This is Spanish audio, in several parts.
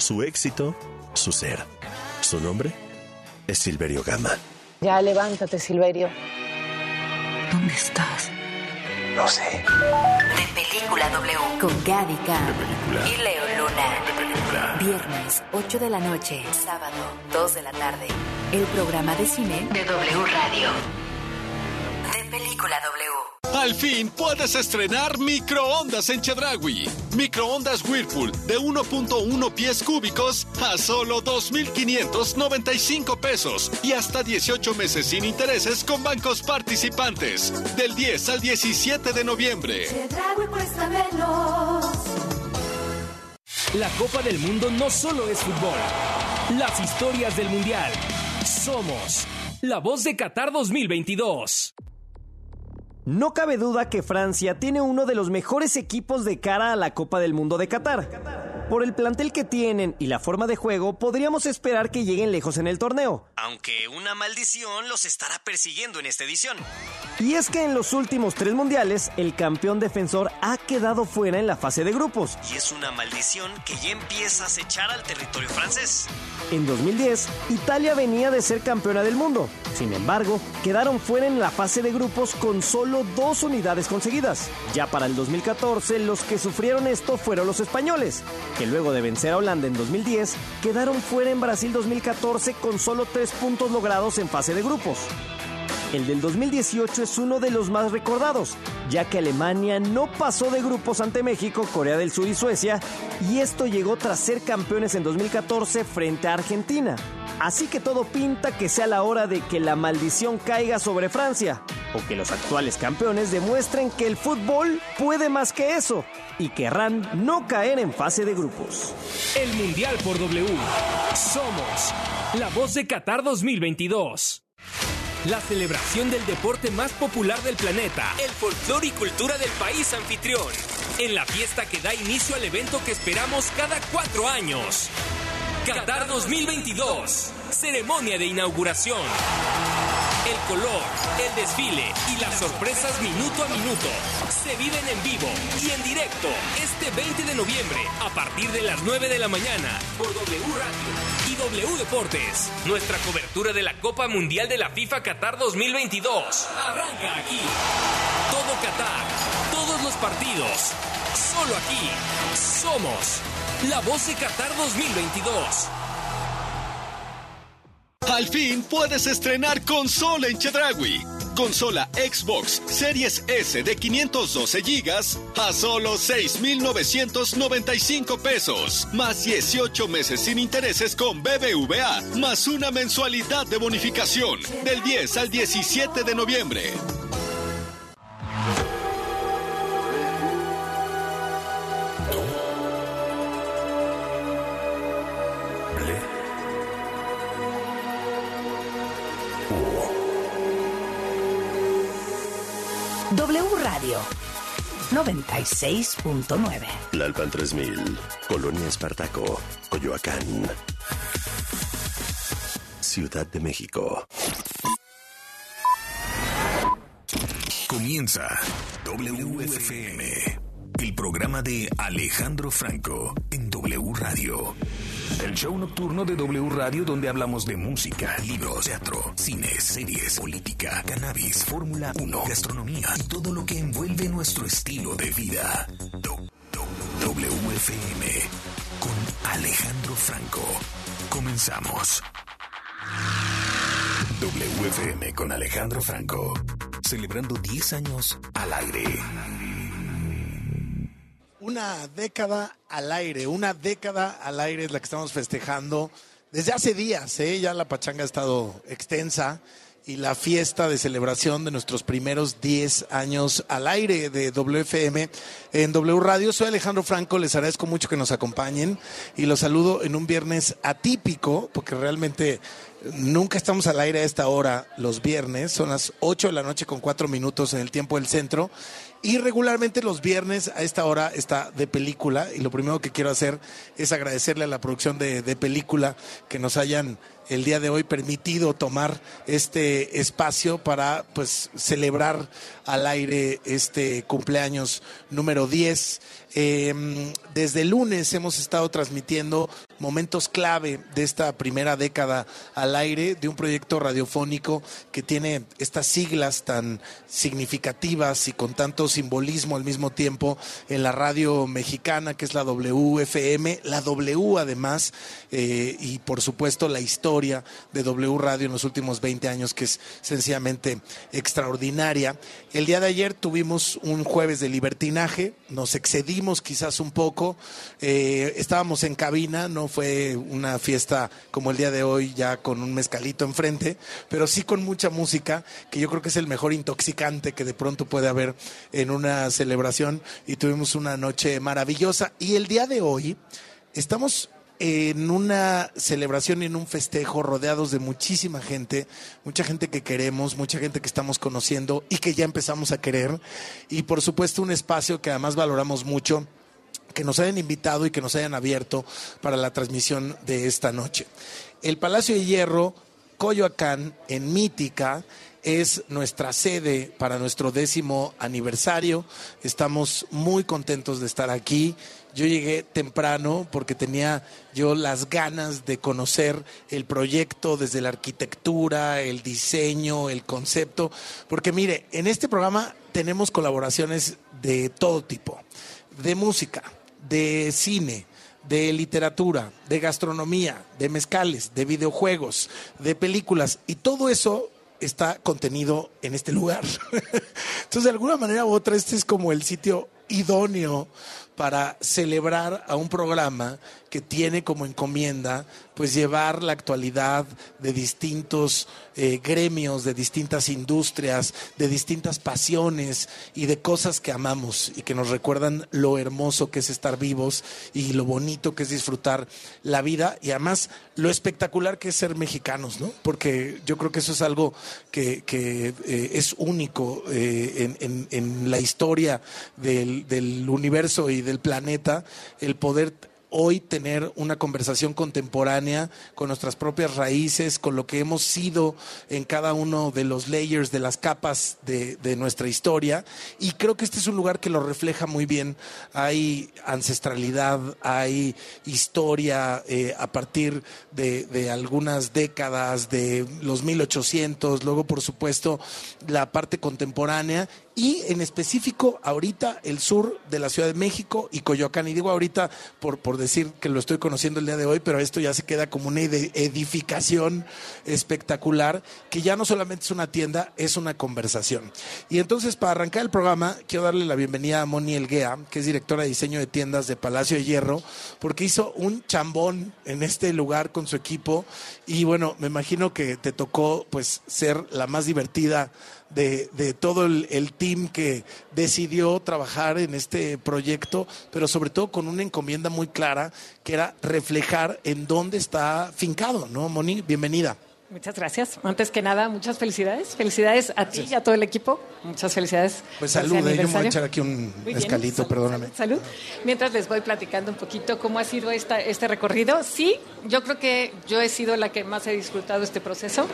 Su éxito, su ser. Su nombre es Silverio Gama. Ya levántate, Silverio. ¿Dónde estás? No sé. De Película W. Con Gaby. Y Leo Luna. De película. Viernes, 8 de la noche. Sábado, 2 de la tarde. El programa de cine de W Radio. De Película W. Al fin puedes estrenar microondas en Chedragui. Microondas Whirlpool de 1.1 pies cúbicos a solo 2.595 pesos y hasta 18 meses sin intereses con bancos participantes. Del 10 al 17 de noviembre. La Copa del Mundo no solo es fútbol. Las historias del Mundial. Somos la voz de Qatar 2022. No cabe duda que Francia tiene uno de los mejores equipos de cara a la Copa del Mundo de Qatar. Por el plantel que tienen y la forma de juego, podríamos esperar que lleguen lejos en el torneo. Aunque una maldición los estará persiguiendo en esta edición. Y es que en los últimos tres mundiales, el campeón defensor ha quedado fuera en la fase de grupos. Y es una maldición que ya empieza a acechar al territorio francés. En 2010, Italia venía de ser campeona del mundo. Sin embargo, quedaron fuera en la fase de grupos con solo dos unidades conseguidas. Ya para el 2014, los que sufrieron esto fueron los españoles, que luego de vencer a Holanda en 2010, quedaron fuera en Brasil 2014 con solo tres puntos logrados en fase de grupos. El del 2018 es uno de los más recordados, ya que Alemania no pasó de grupos ante México, Corea del Sur y Suecia, y esto llegó tras ser campeones en 2014 frente a Argentina. Así que todo pinta que sea la hora de que la maldición caiga sobre Francia, o que los actuales campeones demuestren que el fútbol puede más que eso, y querrán no caer en fase de grupos. El Mundial por W. Somos la voz de Qatar 2022. La celebración del deporte más popular del planeta. El folclore y cultura del país anfitrión. En la fiesta que da inicio al evento que esperamos cada cuatro años. Qatar 2022. Ceremonia de inauguración. El color, el desfile y las sorpresas minuto a minuto se viven en vivo y en directo este 20 de noviembre a partir de las 9 de la mañana por W Radio y W Deportes. Nuestra cobertura de la Copa Mundial de la FIFA Qatar 2022 arranca aquí. Todo Qatar, todos los partidos, solo aquí. Somos la voz de Qatar 2022. Al fin puedes estrenar consola en Chedragui. Consola Xbox Series S de 512 GB a solo 6,995 pesos. Más 18 meses sin intereses con BBVA. Más una mensualidad de bonificación. Del 10 al 17 de noviembre. 96.9. Lalpan 3000, Colonia Espartaco, Coyoacán. Ciudad de México. Comienza WFM, el programa de Alejandro Franco en W Radio. El show nocturno de W Radio donde hablamos de música, libros, teatro, cine, series, política, cannabis, Fórmula 1, gastronomía y todo lo que envuelve nuestro estilo de vida. WFM con Alejandro Franco. Comenzamos. WFM con Alejandro Franco. Celebrando 10 años al aire. Una década al aire, una década al aire es la que estamos festejando desde hace días. ¿eh? Ya la pachanga ha estado extensa y la fiesta de celebración de nuestros primeros 10 años al aire de WFM en W Radio. Soy Alejandro Franco, les agradezco mucho que nos acompañen y los saludo en un viernes atípico porque realmente nunca estamos al aire a esta hora los viernes. Son las 8 de la noche con 4 minutos en el tiempo del centro. Y regularmente los viernes a esta hora está de película y lo primero que quiero hacer es agradecerle a la producción de, de película que nos hayan el día de hoy permitido tomar este espacio para pues celebrar al aire este cumpleaños número 10. Eh, desde el lunes hemos estado transmitiendo momentos clave de esta primera década al aire de un proyecto radiofónico que tiene estas siglas tan significativas y con tanto simbolismo al mismo tiempo en la radio mexicana que es la WFM, la W además eh, y por supuesto la historia de W Radio en los últimos 20 años que es sencillamente extraordinaria. El día de ayer tuvimos un jueves de libertinaje, nos excedimos quizás un poco, eh, estábamos en cabina, no fue una fiesta como el día de hoy ya con un mezcalito enfrente, pero sí con mucha música, que yo creo que es el mejor intoxicante que de pronto puede haber en una celebración y tuvimos una noche maravillosa. Y el día de hoy estamos en una celebración y en un festejo rodeados de muchísima gente, mucha gente que queremos, mucha gente que estamos conociendo y que ya empezamos a querer. Y por supuesto un espacio que además valoramos mucho que nos hayan invitado y que nos hayan abierto para la transmisión de esta noche. El Palacio de Hierro, Coyoacán, en Mítica, es nuestra sede para nuestro décimo aniversario. Estamos muy contentos de estar aquí. Yo llegué temprano porque tenía yo las ganas de conocer el proyecto desde la arquitectura, el diseño, el concepto, porque mire, en este programa tenemos colaboraciones de todo tipo, de música, de cine, de literatura, de gastronomía, de mezcales, de videojuegos, de películas, y todo eso está contenido en este lugar. Entonces, de alguna manera u otra, este es como el sitio idóneo para celebrar a un programa que tiene como encomienda pues llevar la actualidad de distintos eh, gremios, de distintas industrias, de distintas pasiones y de cosas que amamos y que nos recuerdan lo hermoso que es estar vivos y lo bonito que es disfrutar la vida y además lo espectacular que es ser mexicanos, ¿no? Porque yo creo que eso es algo que, eh, es único eh, en, la historia del universo y del planeta, el poder hoy tener una conversación contemporánea con nuestras propias raíces, con lo que hemos sido en cada uno de los layers, de las capas de, nuestra historia. Y creo que este es un lugar que lo refleja muy bien. Hay ancestralidad, hay historia eh, a partir de, algunas décadas, de los 1800, luego por supuesto la parte contemporánea y en específico ahorita el sur de la Ciudad de México y Coyoacán. Y digo ahorita por, por decir que lo estoy conociendo el día de hoy, pero esto ya se queda como una edificación espectacular que ya no solamente es una tienda, es una conversación. Y entonces para arrancar el programa quiero darle la bienvenida a Moni Elguea, que es directora de diseño de tiendas de Palacio de Hierro, porque hizo un chambón en este lugar con su equipo y bueno, me imagino que te tocó pues ser la más divertida de, todo el, team que decidió trabajar en este proyecto, pero sobre todo con una encomienda muy clara que era reflejar en dónde está fincado, ¿no? Moni, bienvenida. Muchas gracias. Antes que nada, muchas felicidades. Felicidades a ti y a todo el equipo. Muchas felicidades. Pues salud, eh, yo me voy a echar aquí un escalito, perdóname. Salud, Mientras les voy platicando un poquito cómo ha sido esta, este recorrido. Sí, yo creo que yo he sido la que más he disfrutado este proceso.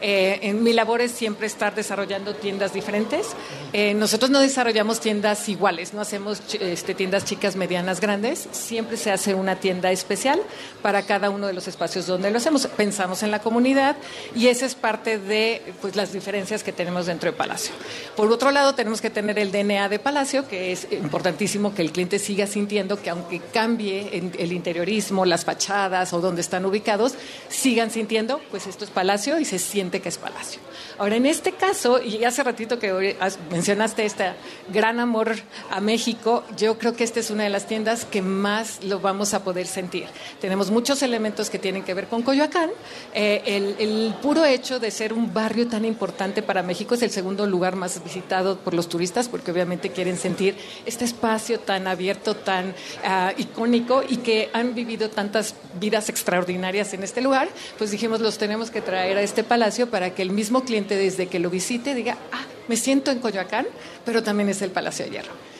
Eh, en mi labor es siempre estar desarrollando tiendas diferentes. Eh, nosotros no desarrollamos tiendas iguales, no hacemos este, tiendas chicas, medianas, grandes. Siempre se hace una tienda especial para cada uno de los espacios donde lo hacemos. Pensamos en la comunidad y esa es parte de pues, las diferencias que tenemos dentro de Palacio. Por otro lado, tenemos que tener el DNA de Palacio, que es importantísimo que el cliente siga sintiendo que aunque cambie el interiorismo, las fachadas o donde están ubicados, sigan sintiendo, pues esto es Palacio y se siente que es Palacio. Ahora, en este caso, y hace ratito que mencionaste este gran amor a México, yo creo que esta es una de las tiendas que más lo vamos a poder sentir. Tenemos muchos elementos que tienen que ver con Coyoacán. Eh, el, puro hecho de ser un barrio tan importante para México es el segundo lugar más visitado por los turistas, porque obviamente quieren sentir este espacio tan abierto, tan ah, icónico y que han vivido tantas vidas extraordinarias en este lugar, pues dijimos, los tenemos que traer a este palacio para que el mismo cliente desde que lo visite diga, ah, me siento en Coyoacán, pero también es el Palacio de Hierro.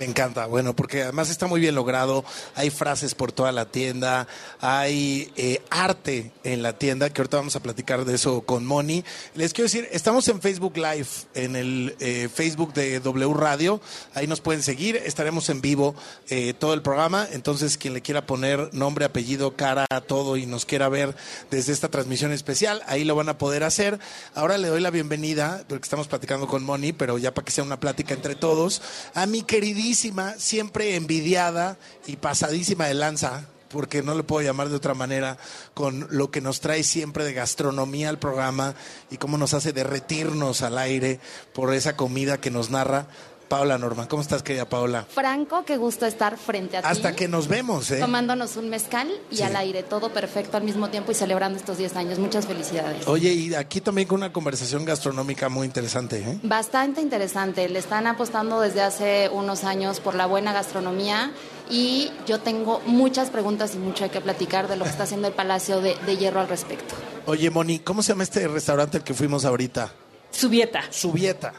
Me encanta, bueno, porque además está muy bien logrado, hay frases por toda la tienda, hay eh, arte en la tienda, que ahorita vamos a platicar de eso con Moni. Les quiero decir, estamos en Facebook Live, en el eh, Facebook de W Radio, ahí nos pueden seguir, estaremos en vivo eh, todo el programa, entonces quien le quiera poner nombre, apellido, cara, todo y nos quiera ver desde esta transmisión especial, ahí lo van a poder hacer. Ahora le doy la bienvenida, porque estamos platicando con Moni, pero ya para que sea una plática entre todos, a mi siempre envidiada y pasadísima de lanza, porque no le puedo llamar de otra manera, con lo que nos trae siempre de gastronomía al programa y cómo nos hace derretirnos al aire por esa comida que nos narra. Paola Norman. ¿Cómo estás, querida Paola? Franco, qué gusto estar frente a ti. Hasta que nos vemos, ¿eh? Tomándonos un mezcal y al aire, todo perfecto al mismo tiempo y celebrando estos 10 años. Muchas felicidades. Oye, y aquí también con una conversación gastronómica muy interesante, ¿eh? Bastante interesante. Le están apostando desde hace unos años por la buena gastronomía y yo tengo muchas preguntas y mucho que platicar de lo que está haciendo el Palacio de, de Hierro al respecto. Oye, Moni, ¿cómo se llama este restaurante al que fuimos ahorita? Subieta. Subieta.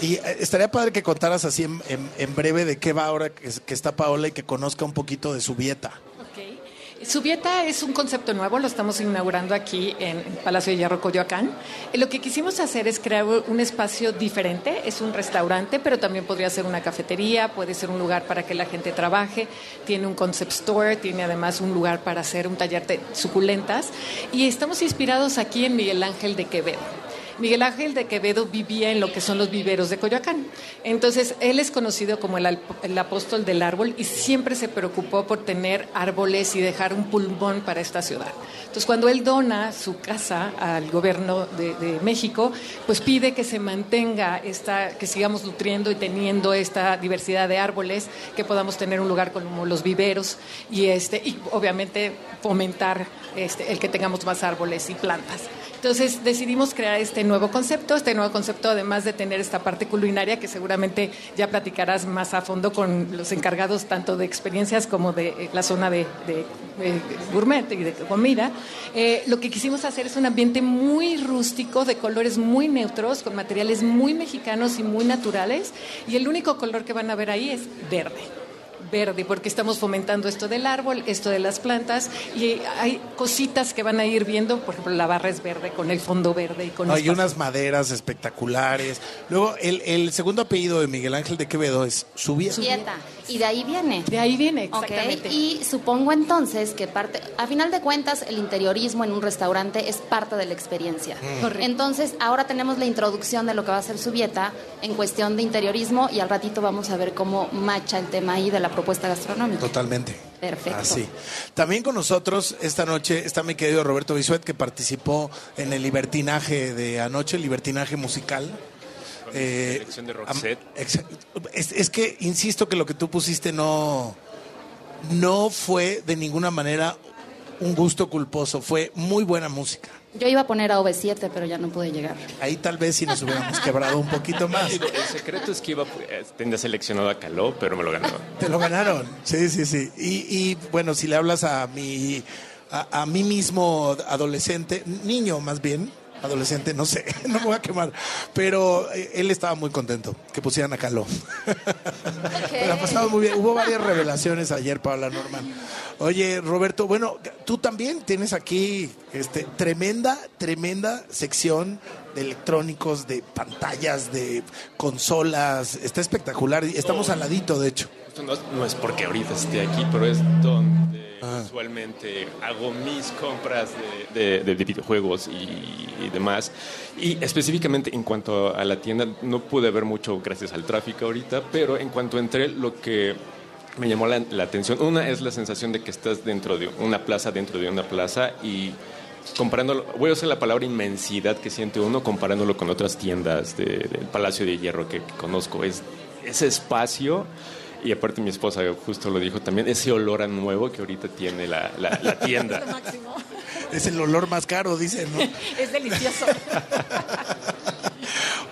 Y eh, estaría padre que contaras así en, breve de qué va ahora que, está Paola y que conozca un poquito de Subieta. Okay. Subieta es un concepto nuevo, lo estamos inaugurando aquí en Palacio de Hierro, Coyoacán. Eh, lo que quisimos hacer es crear un espacio diferente, es un restaurante, pero también podría ser una cafetería, puede ser un lugar para que la gente trabaje, tiene un concept store, tiene además un lugar para hacer un taller de suculentas y estamos inspirados aquí en Miguel Ángel de Quevedo. Miguel Ángel de Quevedo vivía en lo que son los viveros de Coyoacán. Entonces, él es conocido como el, el, apóstol del árbol y siempre se preocupó por tener árboles y dejar un pulmón para esta ciudad. Entonces, cuando él dona su casa al gobierno de, México, pues pide que se mantenga esta, que sigamos nutriendo y teniendo esta diversidad de árboles, que podamos tener un lugar como los viveros y, este, y obviamente fomentar este, el que tengamos más árboles y plantas. Entonces decidimos crear este nuevo concepto, este nuevo concepto además de tener esta parte culinaria que seguramente ya platicarás más a fondo con los encargados tanto de experiencias como de eh, la zona de, de, de gourmet y de comida. Eh, lo que quisimos hacer es un ambiente muy rústico, de colores muy neutros, con materiales muy mexicanos y muy naturales y el único color que van a ver ahí es verde verde, porque estamos fomentando esto del árbol, esto de las plantas, y hay cositas que van a ir viendo, por ejemplo, la barra es verde con el fondo verde y con... Hay unas maderas espectaculares. Luego, el, el, segundo apellido de Miguel Ángel de Quevedo es Subieta. Subieta. Y de ahí viene. De ahí viene, exactamente. Okay. Y supongo entonces que parte, a final de cuentas, el interiorismo en un restaurante es parte de la experiencia. Mm. Entonces, ahora tenemos la introducción de lo que va a ser Subieta en cuestión de interiorismo y al ratito vamos a ver cómo macha el tema ahí de la propuesta gastronómica. Totalmente. Perfecto. Así. También con nosotros esta noche está mi querido Roberto Bisuet, que participó en el libertinaje de anoche, el libertinaje musical. Eh, selección de Roxette. Es, es, que insisto que lo que tú pusiste no, no fue de ninguna manera un gusto culposo, fue muy buena música. Yo iba a poner a OV7, pero ya no pude llegar. Ahí tal vez si nos hubiéramos quebrado un poquito más. El secreto es que iba tendría seleccionado a Caló, pero me lo ganaron. Te lo ganaron, sí, sí, sí. Y, y bueno, si le hablas a mi, a, a mí mismo adolescente, niño más bien, adolescente, no sé, no me voy a quemar, pero él estaba muy contento que pusieran a Caló. Okay. ha pasado muy bien. Hubo varias revelaciones ayer, Paula Norman. Oye, Roberto, bueno, tú también tienes aquí este, tremenda, tremenda sección de electrónicos, de pantallas, de consolas. Está espectacular. Estamos oh. al ladito, de hecho. Esto no es, no es porque ahorita esté aquí, pero es donde ah. usualmente hago mis compras de, de, de videojuegos y, y, demás. Y específicamente en cuanto a la tienda, no pude ver mucho gracias al tráfico ahorita, pero en cuanto entré, lo que me llamó la, la, atención. Una es la sensación de que estás dentro de una plaza, dentro de una plaza y comparándolo, voy a usar la palabra inmensidad que siente uno comparándolo con otras tiendas de, del Palacio de Hierro que, que, conozco. Es ese espacio y aparte mi esposa justo lo dijo también, ese olor a nuevo que ahorita tiene la, la, la tienda. es el olor más caro, dicen, ¿no? es delicioso.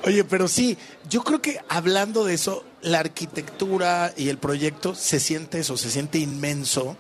Oye, pero sí, yo creo que hablando de eso, la arquitectura y el proyecto se siente eso, se siente inmenso,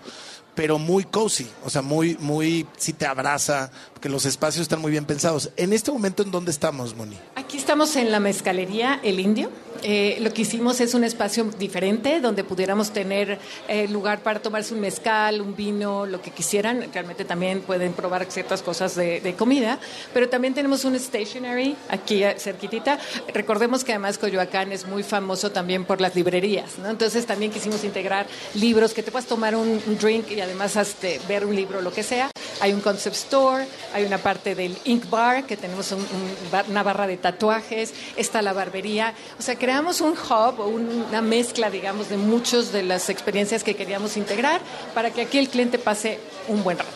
pero muy cozy, o sea, muy, muy, sí te abraza, porque los espacios están muy bien pensados. En este momento, ¿en dónde estamos, Moni? Aquí estamos en la mezcalería El Indio. Eh, lo que hicimos es un espacio diferente donde pudiéramos tener eh, lugar para tomarse un mezcal, un vino, lo que quisieran. Realmente también pueden probar ciertas cosas de, comida, pero también tenemos un stationery aquí eh, cerquitita. Recordemos que además Coyoacán es muy famoso también por las librerías, ¿no? Entonces también quisimos integrar libros que te puedas tomar un, un drink y además este, ver un libro, lo que sea. Hay un concept store, hay una parte del Ink Bar, que tenemos un- un bar- una barra de tatuajes, está la barbería. O sea, creamos un hub o un- una mezcla, digamos, de muchas de las experiencias que queríamos integrar para que aquí el cliente pase un buen rato.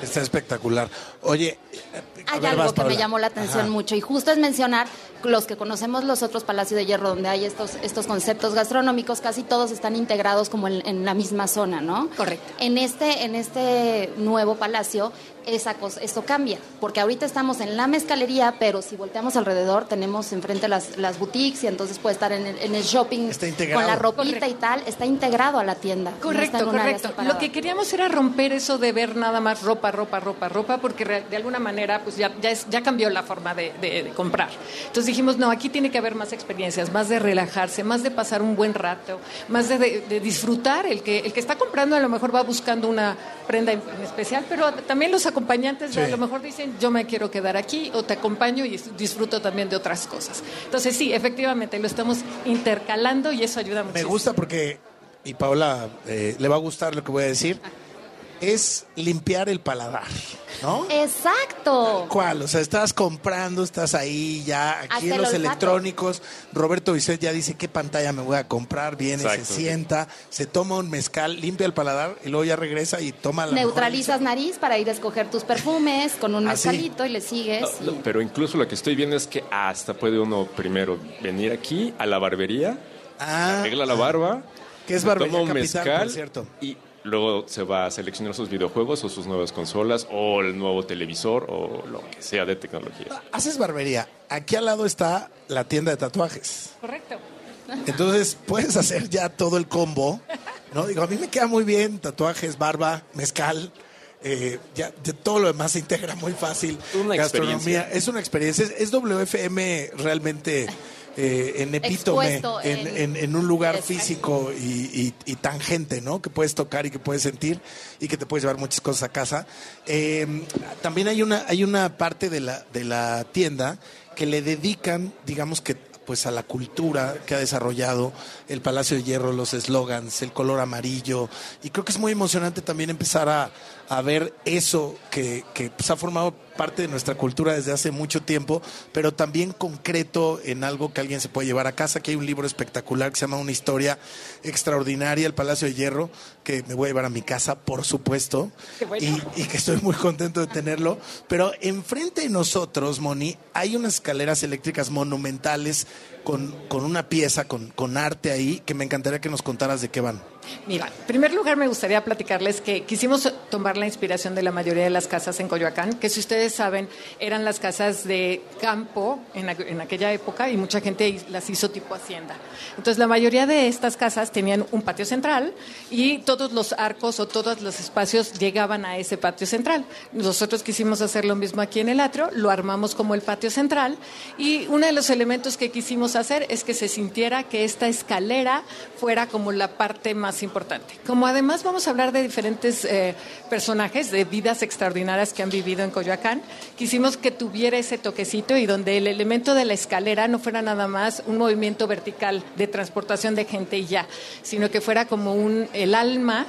Está espectacular. Oye, a Hay ver, algo vas, que me llamó la atención Ajá. mucho y justo es mencionar los que conocemos los otros Palacios de Hierro donde hay estos, estos conceptos gastronómicos, casi todos están integrados como en, en la misma zona, ¿no? Correcto. En este, en este nuevo palacio esa cosa, esto cambia, porque ahorita estamos en la mezcalería, pero si volteamos alrededor tenemos enfrente las, las boutiques y entonces puede estar en el, en el shopping con la ropita y tal, está integrado a la tienda. Correcto, correcto. Lo que queríamos era romper eso de ver nada más ropa, ropa, ropa, ropa, porque de alguna manera pues ya, ya, es- ya cambió la forma de, de- de comprar. Entonces dijimos, no, aquí tiene que haber más experiencias, más de relajarse, más de pasar un buen rato, más de, de- de disfrutar. El que, el que está comprando a lo mejor va buscando una prenda en, en especial, pero también los acompañantes Sí. a lo mejor dicen, yo me quiero quedar aquí o te acompaño y disfruto también de otras cosas. Entonces sí, efectivamente, lo estamos intercalando y eso ayuda Me muchísimo. gusta porque, y Paola eh, le va a gustar lo que voy a decir, es limpiar el paladar, ¿no? Exacto. ¿Cuál? O sea, estás comprando, estás ahí ya, Hasta aquí en los electrónicos. Roberto Bisset ya dice qué pantalla me voy a comprar, viene, Exacto. se sienta, se toma un mezcal, limpia el paladar y luego ya regresa y toma la mejor Neutralizas nariz para ir a escoger tus perfumes con un Ah, mezcalito y le sigues. y- No, Pero incluso lo que estoy viendo es que hasta puede uno primero venir aquí a la barbería, Ah, arregla la barba, que es barbería toma un capital, mezcal por cierto. y luego se va a seleccionar sus videojuegos o sus nuevas consolas o el nuevo televisor o lo que sea de tecnología. Haces barbería. Aquí al lado está la tienda de tatuajes. Correcto. Entonces puedes hacer ya todo el combo. ¿no? Digo, a mí me queda muy bien tatuajes, barba, mezcal. eh, ya, ya todo lo demás se integra muy fácil. Una Gastronomía. experiencia. Es una experiencia. Es, es WFM realmente eh, en epítome, Expuesto en, en- en- en un lugar físico y, y- y tangente, ¿no? Que puedes tocar y que puedes sentir y que te puedes llevar muchas cosas a casa. Eh, también hay una, hay una parte de la, de la tienda que le dedican, digamos que pues a la cultura que ha desarrollado el Palacio de Hierro, los eslogans, el color amarillo. Y creo que es muy emocionante también empezar a, a ver eso que, que, pues, ha formado parte de nuestra cultura desde hace mucho tiempo, pero también concreto en algo que alguien se puede llevar a casa. Aquí hay un libro espectacular que se llama Una historia extraordinaria, el Palacio de Hierro, que me voy a llevar a mi casa, por supuesto, bueno. y, y que estoy muy contento de tenerlo. Pero enfrente de nosotros, Moni, hay unas escaleras eléctricas monumentales con, con una pieza, con, con arte ahí, que me encantaría que nos contaras de qué van. Mira, en primer lugar me gustaría platicarles que quisimos tomar la inspiración de la mayoría de las casas en Coyoacán, que si ustedes saben eran las casas de campo en, en aquella época y mucha gente las hizo tipo hacienda. Entonces la mayoría de estas casas tenían un patio central y todos los arcos o todos los espacios llegaban a ese patio central. Nosotros quisimos hacer lo mismo aquí en el atrio, lo armamos como el patio central y uno de los elementos que quisimos hacer es que se sintiera que esta escalera fuera como la parte más importante. Como además vamos a hablar de diferentes eh, personajes, de vidas extraordinarias que han vivido en Coyoacán, quisimos que tuviera ese toquecito y donde el elemento de la escalera no fuera nada más un movimiento vertical de transportación de gente y ya, sino que fuera como un, el alma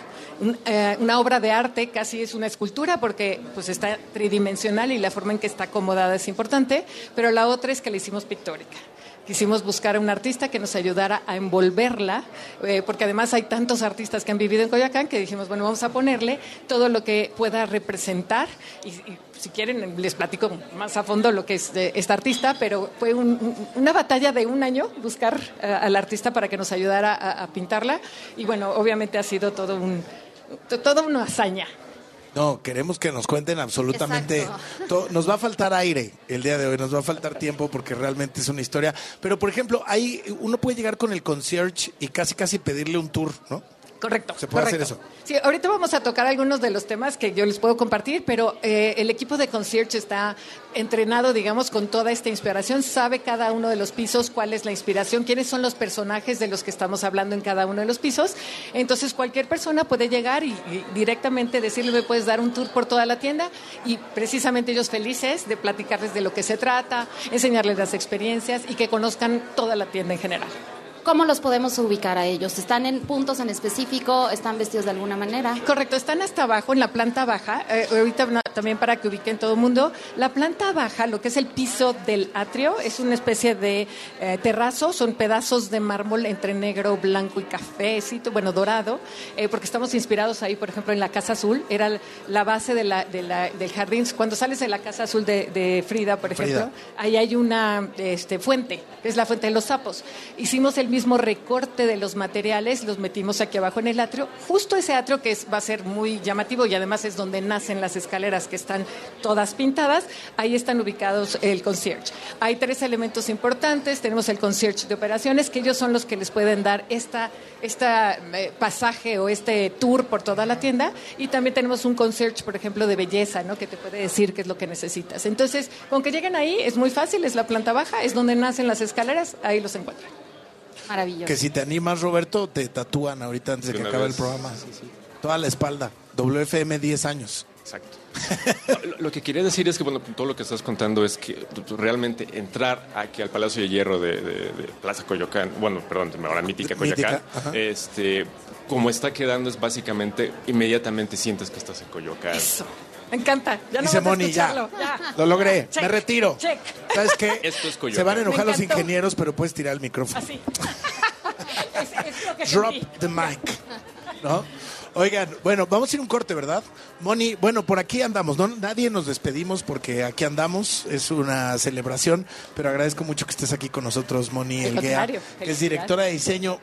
eh, una obra de arte, casi es una escultura porque pues está tridimensional y la forma en que está acomodada es importante, pero la otra es que la hicimos pictórica. Quisimos buscar a un artista que nos ayudara a envolverla, eh, porque además hay tantos artistas que han vivido en Coyoacán que dijimos, bueno, vamos a ponerle todo lo que pueda representar. Y, si quieren, les platico más a fondo lo que es eh, esta artista, pero fue un- un- una batalla de un año buscar eh, al artista para que nos ayudara a, pintarla. Y bueno, obviamente ha sido todo un, una hazaña. No, queremos que nos cuenten absolutamente. Todo. Nos va a faltar aire el día de hoy, nos va a faltar tiempo porque realmente es una historia. Pero, por ejemplo, ahí uno puede llegar con el concierge y casi, casi pedirle un tour, ¿no? Correcto. Se puede correcto. hacer eso. Sí, ahorita vamos a tocar algunos de los temas que yo les puedo compartir, pero eh, el equipo de concierge está entrenado, digamos, con toda esta inspiración, sabe cada uno de los pisos cuál es la inspiración, quiénes son los personajes de los que estamos hablando en cada uno de los pisos. Entonces, cualquier persona puede llegar y, y directamente decirle, me puedes dar un tour por toda la tienda y precisamente ellos felices de platicarles de lo que se trata, enseñarles las experiencias y que conozcan toda la tienda en general. ¿Cómo los podemos ubicar a ellos? ¿Están en puntos en específico? ¿Están vestidos de alguna manera? Correcto, están hasta abajo, en la planta baja. Eh, ahorita no, también para que ubiquen todo el mundo. La planta baja, lo que es el piso del atrio, es una especie de eh, terrazo, son pedazos de mármol entre negro, blanco y cafecito, bueno, dorado, eh, porque estamos inspirados ahí, por ejemplo, en la Casa Azul, era la base de la, de la, del jardín. Cuando sales de la Casa Azul de, de Frida, por ejemplo, Frida. ahí hay una este, fuente, que es la fuente de los sapos. Hicimos el mismo recorte de los materiales, los metimos aquí abajo en el atrio, justo ese atrio que es, va a ser muy llamativo y además es donde nacen las escaleras que están todas pintadas, ahí están ubicados el concierge. Hay tres elementos importantes, tenemos el concierge de operaciones, que ellos son los que les pueden dar esta, esta eh, pasaje o este tour por toda la tienda, y también tenemos un concierge, por ejemplo, de belleza, ¿no? que te puede decir qué es lo que necesitas. Entonces, con que lleguen ahí, es muy fácil, es la planta baja, es donde nacen las escaleras, ahí los encuentran. Maravilloso. Que si te animas, Roberto, te tatúan ahorita antes de que acabe el programa. Toda la espalda. WFM 10 años. Exacto. lo, que quería decir es que, bueno, todo lo que estás contando es que realmente entrar aquí al Palacio de Hierro de, de- de Plaza Coyoacán, bueno, perdón, ahora mítica Coyoacán, Mítica, este, como está quedando es básicamente, inmediatamente sientes que estás en Coyoacán. Eso. Me encanta. Ya Dice no Moni, ya. Lo logré. Check, Me retiro. check. ¿Sabes qué? Esto es Coyoacán. Se van a enojar los ingenieros, pero puedes tirar el micrófono. Así. es, es lo que Drop sentí. the mic. ¿No? Oigan, bueno, vamos a ir a un corte, ¿verdad? Moni, bueno, por aquí andamos, ¿no? Nadie nos despedimos porque aquí andamos, es una celebración, pero agradezco mucho que estés aquí con nosotros, Moni Elguea, que es directora de diseño.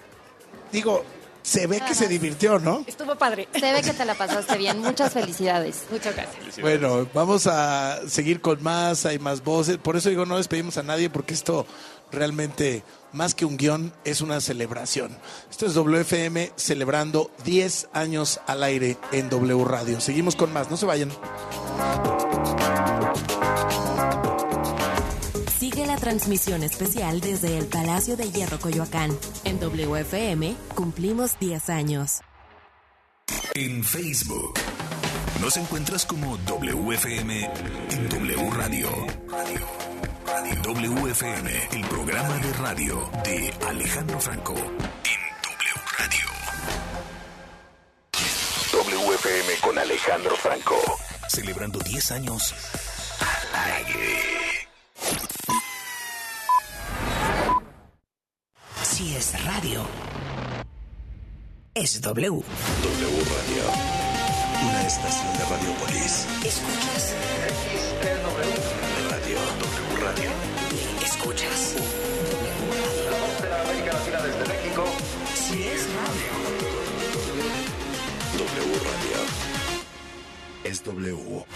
Digo, se ve que se divirtió, ¿no? Estuvo padre. Se ve que te la pasaste bien. Muchas felicidades. Muchas gracias. Bueno, vamos a seguir con más, hay más voces. Por eso digo, no despedimos a nadie porque esto realmente, más que un guion, es una celebración. Esto es WFM celebrando 10 años al aire en W Radio. Seguimos con más, no se vayan. Sigue la transmisión especial desde el Palacio de Hierro Coyoacán. En WFM cumplimos 10 años. En Facebook. Nos encuentras como WFM en W Radio. WFM, el programa de radio de Alejandro Franco. En W Radio. WFM con Alejandro Franco. Celebrando 10 años al aire. Radio, es W. W Radio. Una estación de Radiopolis. Escuchas. Radio. W Radio. Escuchas. Si es radio, W Radio. Es W.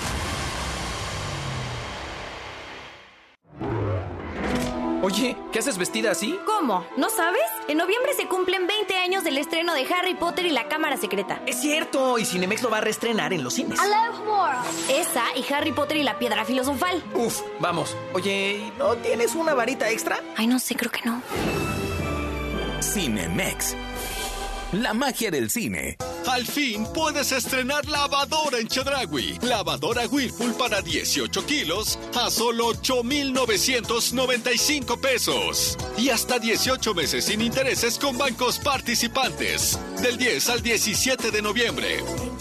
Oye, ¿qué haces vestida así? ¿Cómo? ¿No sabes? En noviembre se cumplen 20 años del estreno de Harry Potter y la Cámara Secreta. es cierto. Y Cinemex lo va a reestrenar en los cines. Esa y Harry Potter y la Piedra Filosofal. Uf, vamos. Oye, ¿y ¿no tienes una varita extra? Ay, no sé, creo que no. Cinemex. La magia del cine. Al fin puedes estrenar lavadora en Chedragui. Lavadora Whirlpool para 18 kilos a solo 8,995 pesos. Y hasta 18 meses sin intereses con bancos participantes. Del 10 al 17 de noviembre. En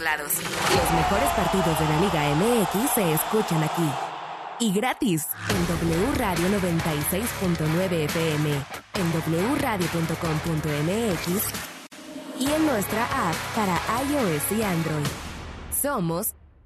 Lados. Los mejores partidos de la Liga MX se escuchan aquí. Y gratis en W Radio 96.9 FM, en wradio.com.mx y en nuestra app para iOS y Android. Somos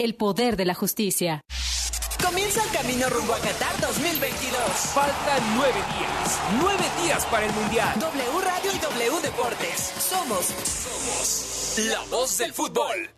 El poder de la justicia. Comienza el camino rumbo a Qatar 2022. Faltan nueve días. Nueve días para el Mundial. W Radio y W Deportes. Somos, somos la voz del fútbol.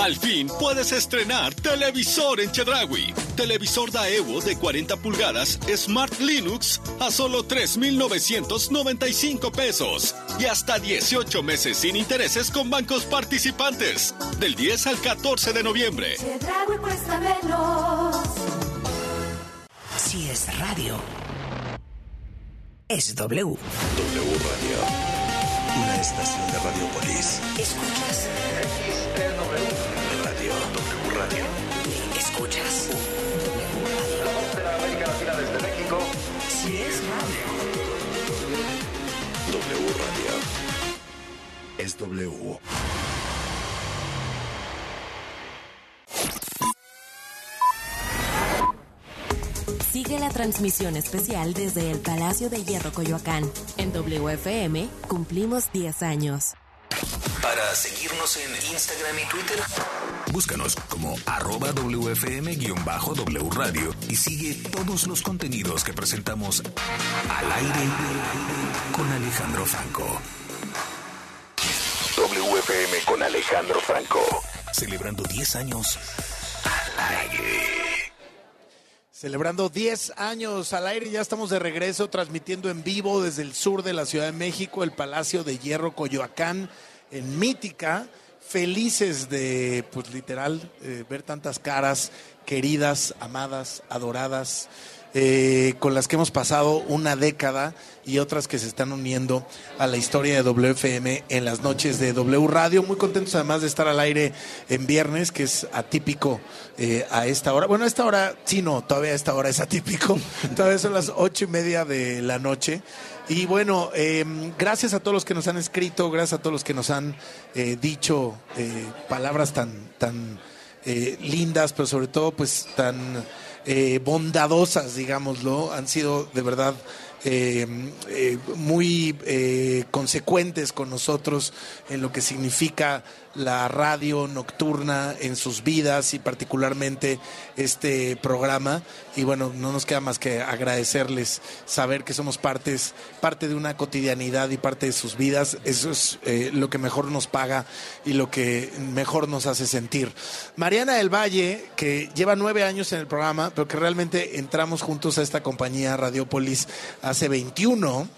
Al fin puedes estrenar televisor en Chedraui. Televisor Daewoo de 40 pulgadas Smart Linux a solo 3,995 pesos y hasta 18 meses sin intereses con bancos participantes. Del 10 al 14 de noviembre. Chedraui cuesta menos. Si es radio, es W. W Radio. Una estación de Radiopolis. Escuchas. W. Sigue la transmisión especial desde el Palacio de Hierro Coyoacán. En WFM cumplimos 10 años. Para seguirnos en Instagram y Twitter, búscanos como arroba WFM-W Radio y sigue todos los contenidos que presentamos al aire con Alejandro Franco. WFM con Alejandro Franco. Celebrando 10 años al aire. Celebrando 10 años al aire, ya estamos de regreso transmitiendo en vivo desde el sur de la Ciudad de México, el Palacio de Hierro Coyoacán, en Mítica. Felices de, pues literal, eh, ver tantas caras queridas, amadas, adoradas, eh, con las que hemos pasado una década y otras que se están uniendo a la historia de WFM en las noches de W Radio. Muy contentos además de estar al aire en viernes, que es atípico eh, a esta hora. Bueno, a esta hora, sí, no, todavía a esta hora es atípico. todavía son las ocho y media de la noche. Y bueno, eh, gracias a todos los que nos han escrito, gracias a todos los que nos han dicho palabras tan, tan lindas, pero sobre todo pues tan eh, bondadosas, digámoslo. Han sido de verdad eh, eh, muy eh, consecuentes con nosotros en lo que significa la radio nocturna en sus vidas y particularmente este programa. Y bueno, no nos queda más que agradecerles, saber que somos partes, parte de una cotidianidad y parte de sus vidas. Eso es eh, lo que mejor nos paga y lo que mejor nos hace sentir. Mariana del Valle, que lleva nueve años en el programa, pero que realmente entramos juntos a esta compañía Radiopolis hace 21,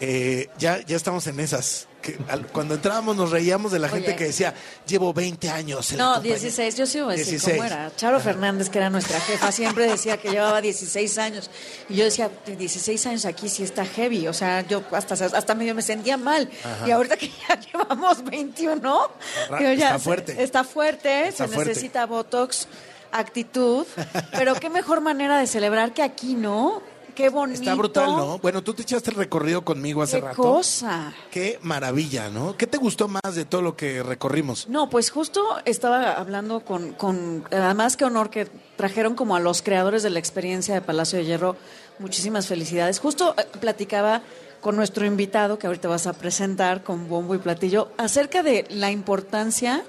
eh, ya, ya estamos en esas. Que al- cuando entrábamos nos reíamos de la gente Oye. que decía, llevo 20 años. en la No, compañía". 16, yo sí voy a decir 16. cómo era. Charo Fernández, que era nuestra jefa, siempre decía que llevaba 16 años. Y yo decía, 16 años aquí sí está heavy. O sea, yo hasta, hasta medio me sentía mal. Ajá. Y ahorita que ya llevamos 21, Ra- digo, ya está fuerte. Está fuerte, Está se fuerte. necesita Botox, actitud. Pero qué mejor manera de celebrar que aquí, ¿no? Qué bonito. Está brutal, ¿no? Bueno, tú te echaste el recorrido conmigo hace Qué rato. cosa. Qué maravilla, ¿no? ¿Qué te gustó más de todo lo que recorrimos? No, pues justo estaba hablando con, con, además qué honor que trajeron como a los creadores de la experiencia de Palacio de Hierro, muchísimas felicidades. Justo eh, platicaba con nuestro invitado, que ahorita vas a presentar con bombo y platillo, acerca de la importancia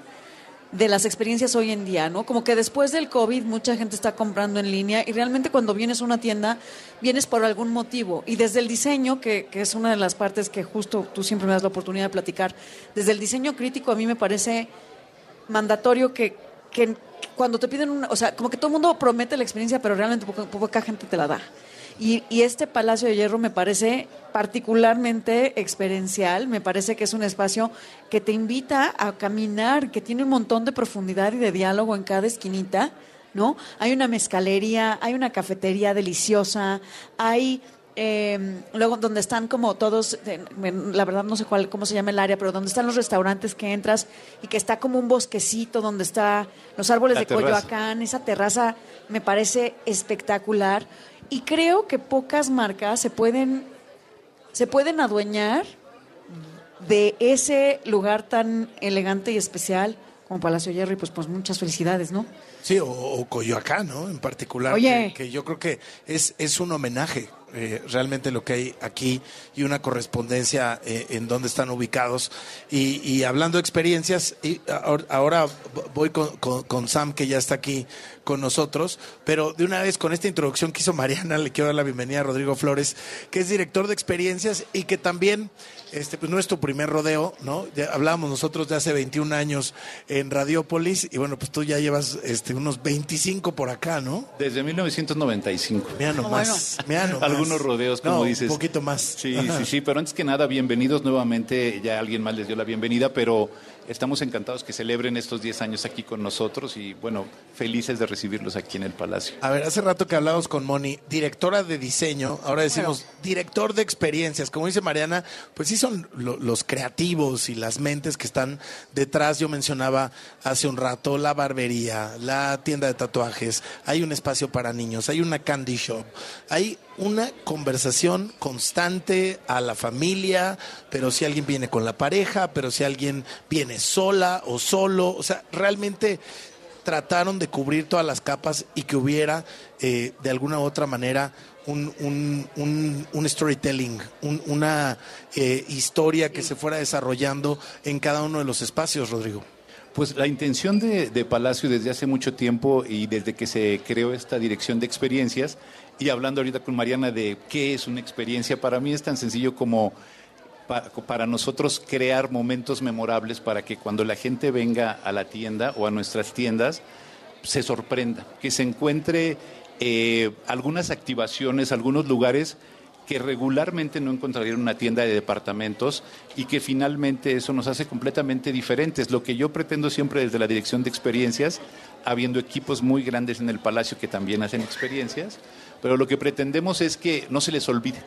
de las experiencias hoy en día, ¿no? Como que después del COVID mucha gente está comprando en línea y realmente cuando vienes a una tienda vienes por algún motivo. Y desde el diseño, que, que es una de las partes que justo tú siempre me das la oportunidad de platicar, desde el diseño crítico a mí me parece mandatorio que, que cuando te piden una, o sea, como que todo el mundo promete la experiencia, pero realmente poca, poca gente te la da. Y, y este Palacio de Hierro me parece particularmente experiencial, me parece que es un espacio que te invita a caminar, que tiene un montón de profundidad y de diálogo en cada esquinita, ¿no? Hay una mezcalería, hay una cafetería deliciosa, hay eh, luego donde están como todos, eh, la verdad no sé cuál, cómo se llama el área, pero donde están los restaurantes que entras y que está como un bosquecito donde está los árboles La de terraza. Coyoacán, esa terraza me parece espectacular y creo que pocas marcas se pueden se pueden adueñar de ese lugar tan elegante y especial como Palacio Hierro y pues pues muchas felicidades, ¿no? Sí, o, o Coyoacán, ¿no? En particular. Oye. Que, que yo creo que es, es un homenaje eh, realmente lo que hay aquí y una correspondencia eh, en donde están ubicados. Y, y hablando de experiencias, y ahora, ahora voy con, con- con Sam, que ya está aquí con nosotros, pero de una vez con esta introducción que hizo Mariana, le quiero dar la bienvenida a Rodrigo Flores, que es director de experiencias y que también, este, pues no es tu primer rodeo, ¿no? Ya hablábamos nosotros de hace 21 años en Radiópolis y bueno, pues tú ya llevas este, unos 25 por acá, ¿no? Desde 1995. Mira nomás, mira nomás. Algunos rodeos, como No, dices. Un poquito más. Sí, sí, sí, pero antes que nada, bienvenidos nuevamente. Ya alguien más les dio la bienvenida, pero estamos encantados que celebren estos 10 años aquí con nosotros y, bueno, felices de recibirlos aquí en el Palacio. A ver, hace rato que hablábamos con Moni, directora de diseño, ahora decimos director de experiencias. Como dice Mariana, pues sí son lo- los creativos y las mentes que están detrás. Yo mencionaba hace un rato la barbería, la tienda de tatuajes, hay un espacio para niños, hay una candy shop, hay una conversación constante a la familia, pero si alguien viene con la pareja, pero si alguien viene sola o solo, o sea, realmente trataron de cubrir todas las capas y que hubiera eh, de alguna u otra manera un, un, un- storytelling, un- una eh, historia que se fuera desarrollando en cada uno de los espacios, Rodrigo. Pues la intención de, de Palacio desde hace mucho tiempo y desde que se creó esta dirección de experiencias, y hablando ahorita con Mariana de qué es una experiencia, para mí es tan sencillo como pa- para nosotros crear momentos memorables para que cuando la gente venga a la tienda o a nuestras tiendas se sorprenda, que se encuentre eh, algunas activaciones, algunos lugares que regularmente no encontraría en una tienda de departamentos y que finalmente eso nos hace completamente diferentes. Lo que yo pretendo siempre desde la dirección de experiencias, habiendo equipos muy grandes en el Palacio que también hacen experiencias, pero lo que pretendemos es que no se les olvide,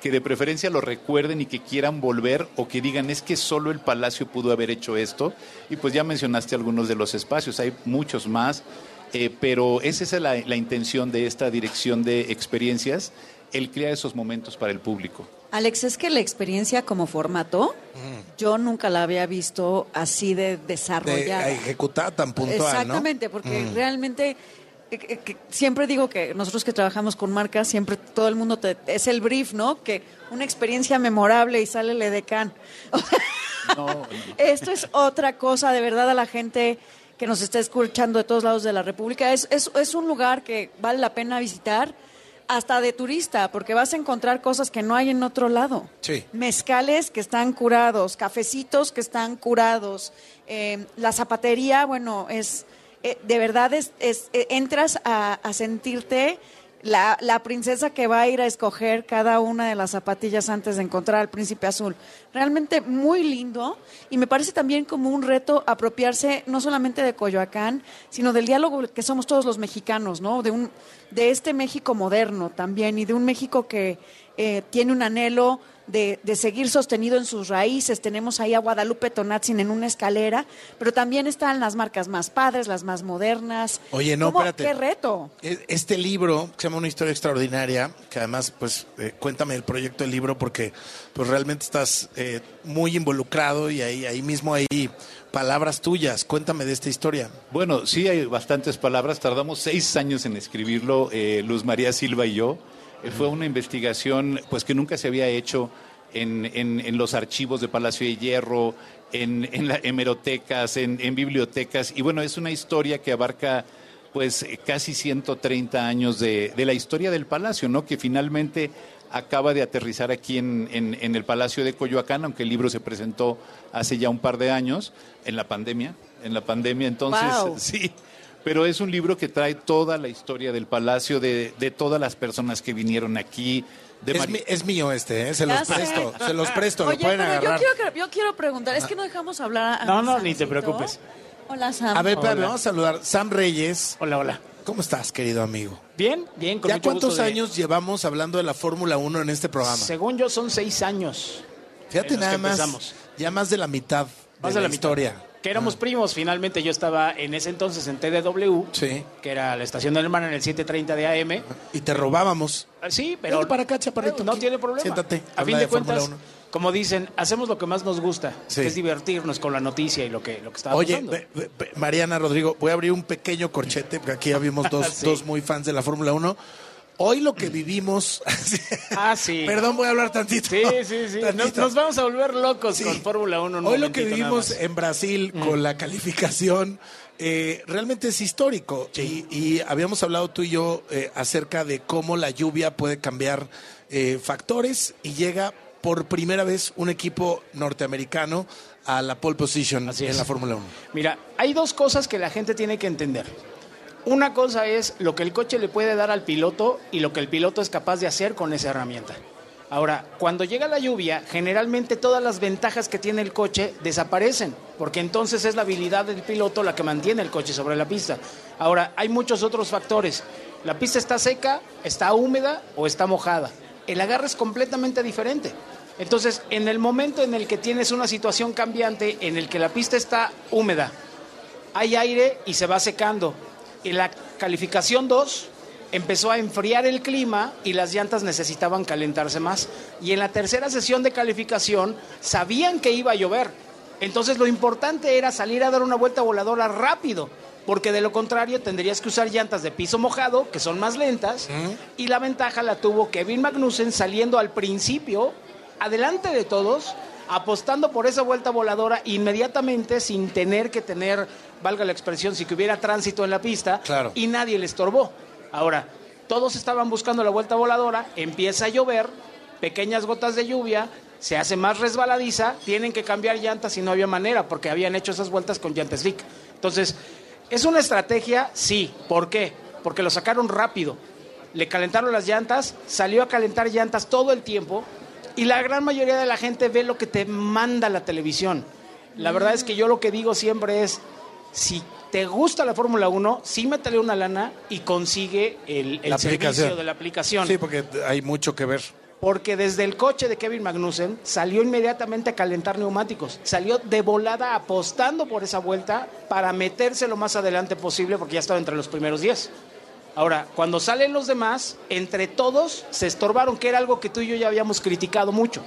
que de preferencia lo recuerden y que quieran volver o que digan es que solo el Palacio pudo haber hecho esto. Y pues ya mencionaste algunos de los espacios, hay muchos más, eh, pero esa es la intención de esta dirección de experiencias, el crear esos momentos para el público. Alex, es que la experiencia como formato, yo nunca la había visto así de De desarrollada. ejecutada tan puntual, ¿no? Exactamente, porque Mm. realmente eh, eh, siempre digo que nosotros que trabajamos con marcas, siempre todo el mundo te, es el brief, ¿no? Que una experiencia memorable y sale el edecán. Esto es otra cosa, de verdad, a la gente que nos está escuchando de todos lados de la República. Es, es, es un lugar que vale la pena visitar hasta de turista, porque vas a encontrar cosas que no hay en otro lado. Sí. Mezcales que están curados, cafecitos que están curados. eh, la zapatería, bueno, es eh, de verdad es, es, eh, entras a, a sentirte la, la princesa que va a ir a escoger cada una de las zapatillas antes de encontrar al príncipe azul. Realmente muy lindo y me parece también como un reto apropiarse no solamente de Coyoacán, sino del diálogo que somos todos los mexicanos, ¿no? De, un, de este México moderno también y de un México que eh, tiene un anhelo de, de seguir sostenido en sus raíces. Tenemos ahí a Guadalupe Tonatzin en una escalera, pero también están las marcas más padres, las más modernas. Oye, no, ¿Cómo? espérate. ¡Qué reto! E- Este libro, que se llama Una historia extraordinaria, que además, pues, eh, cuéntame el proyecto del libro porque pues realmente estás eh, muy involucrado y ahí, ahí mismo hay palabras tuyas. Cuéntame de esta historia. Bueno, sí hay bastantes palabras. Tardamos seis años en escribirlo, eh, Luz María Silva y yo. Eh, fue una investigación pues que nunca se había hecho en, en- en los archivos de Palacio de Hierro, en, en la hemerotecas, en, bibliotecas. Y bueno, es una historia que abarca pues casi 130 años de, de la historia del palacio, ¿no? Que finalmente acaba de aterrizar aquí en, en- en el Palacio de Coyoacán, aunque el libro se presentó hace ya un par de años, en la pandemia, en la pandemia, entonces, Wow. sí. Pero es un libro que trae toda la historia del palacio, de, de todas las personas que vinieron aquí. De Es, Mari- mi- es mío este, ¿eh? se Ya los sé. presto, se los presto, Oye, lo pueden pero yo agarrar. quiero, yo quiero preguntar, es que no dejamos hablar a No, no, ni te preocupes. Hola, Sam. A ver, vamos a saludar. Sam Reyes. Hola, hola. ¿Cómo estás, querido amigo? Bien, bien, con ¿Ya mucho cuántos gusto de- años llevamos hablando de la Fórmula 1 en este programa? Según yo, son seis años. Fíjate nada más, empezamos. ya más de la mitad Más de, de la, la mitad. Que éramos primos, finalmente yo estaba en ese entonces en TDW, Sí. que era la estación del hermano en el 730 de AM. Y te robábamos. Ah, Sí, pero Vente para acá, chaparrito, no aquí. tiene problema. Siéntate, A habla fin de de cuentas, Fórmula 1. como dicen, hacemos lo que más nos gusta, Sí. que es divertirnos con la noticia y lo que, lo que está Oye, pasando. ve- ve- ve- Mariana Rodrigo, voy a abrir un pequeño corchete, porque aquí habíamos dos, Sí. dos muy fans de la Fórmula 1. Hoy lo que vivimos... Ah, sí. Perdón, voy a hablar tantito. Sí, sí, sí. Nos, Tantito. nos vamos a volver locos Sí. con Fórmula 1. un Hoy lo que vivimos. Mm. en Brasil con la calificación eh, realmente es histórico. Y, y habíamos hablado tú y yo eh, acerca de cómo la lluvia puede cambiar eh, factores y llega por primera vez un equipo norteamericano a la pole position Así en es. la Fórmula 1. Mira, hay dos cosas que la gente tiene que entender. Una cosa es lo que el coche le puede dar al piloto y lo que el piloto es capaz de hacer con esa herramienta. Ahora, cuando llega la lluvia, generalmente todas las ventajas que tiene el coche desaparecen, porque entonces es la habilidad del piloto la que mantiene el coche sobre la pista. Ahora, hay muchos otros factores. La pista está seca, está húmeda o está mojada. El agarre es completamente diferente. Entonces, en el momento en el que tienes una situación cambiante, en el que la pista está húmeda, hay aire y se va secando. En la calificación 2 empezó a enfriar el clima y las llantas necesitaban calentarse más. Y en la tercera sesión de calificación sabían que iba a llover. Entonces lo importante era salir a dar una vuelta voladora rápido, porque de lo contrario tendrías que usar llantas de piso mojado, que son más lentas, y la ventaja la tuvo Kevin Magnussen saliendo al principio, adelante de todos, apostando por esa vuelta voladora inmediatamente sin tener que tener, valga la expresión, si que hubiera tránsito en la pista Claro. y nadie le estorbó. Ahora, todos estaban buscando la vuelta voladora, empieza a llover, pequeñas gotas de lluvia, se hace más resbaladiza, tienen que cambiar llantas y no había manera porque habían hecho esas vueltas con llantas slick. Entonces, ¿es una estrategia? Sí. ¿Por qué? Porque lo sacaron rápido. Le calentaron las llantas, salió a calentar llantas todo el tiempo y la gran mayoría de la gente ve lo que te manda la televisión. La verdad es que yo lo que digo siempre es, si te gusta la Fórmula 1, sí métele una lana y consigue el, el servicio de la aplicación. Sí, porque hay mucho que ver. Porque desde el coche de Kevin Magnussen salió inmediatamente a calentar neumáticos. Salió de volada apostando por esa vuelta para meterse lo más adelante posible porque ya estaba entre los primeros 10. Ahora, cuando salen los demás, entre todos se estorbaron, que era algo que tú y yo ya habíamos criticado mucho.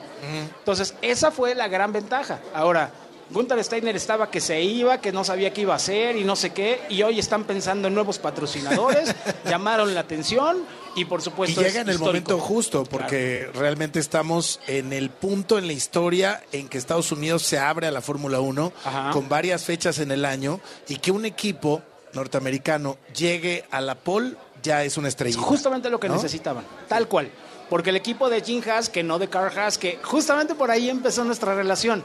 Entonces, esa fue la gran ventaja. Ahora, Gunther Steiner estaba que se iba, que no sabía qué iba a hacer y no sé qué, y hoy están pensando en nuevos patrocinadores, llamaron la atención y por Y supuesto es llega en el histórico. momento justo, porque realmente estamos en el punto en la historia en que Estados Unidos se abre a la Fórmula 1 Ajá. con varias fechas en el año y que un equipo norteamericano llegue a la pole ya es una estrella. Justamente lo que ¿no? necesitaban, tal cual. Porque el equipo de Jim Haas, que no de Carl Haas, que justamente por ahí empezó nuestra relación,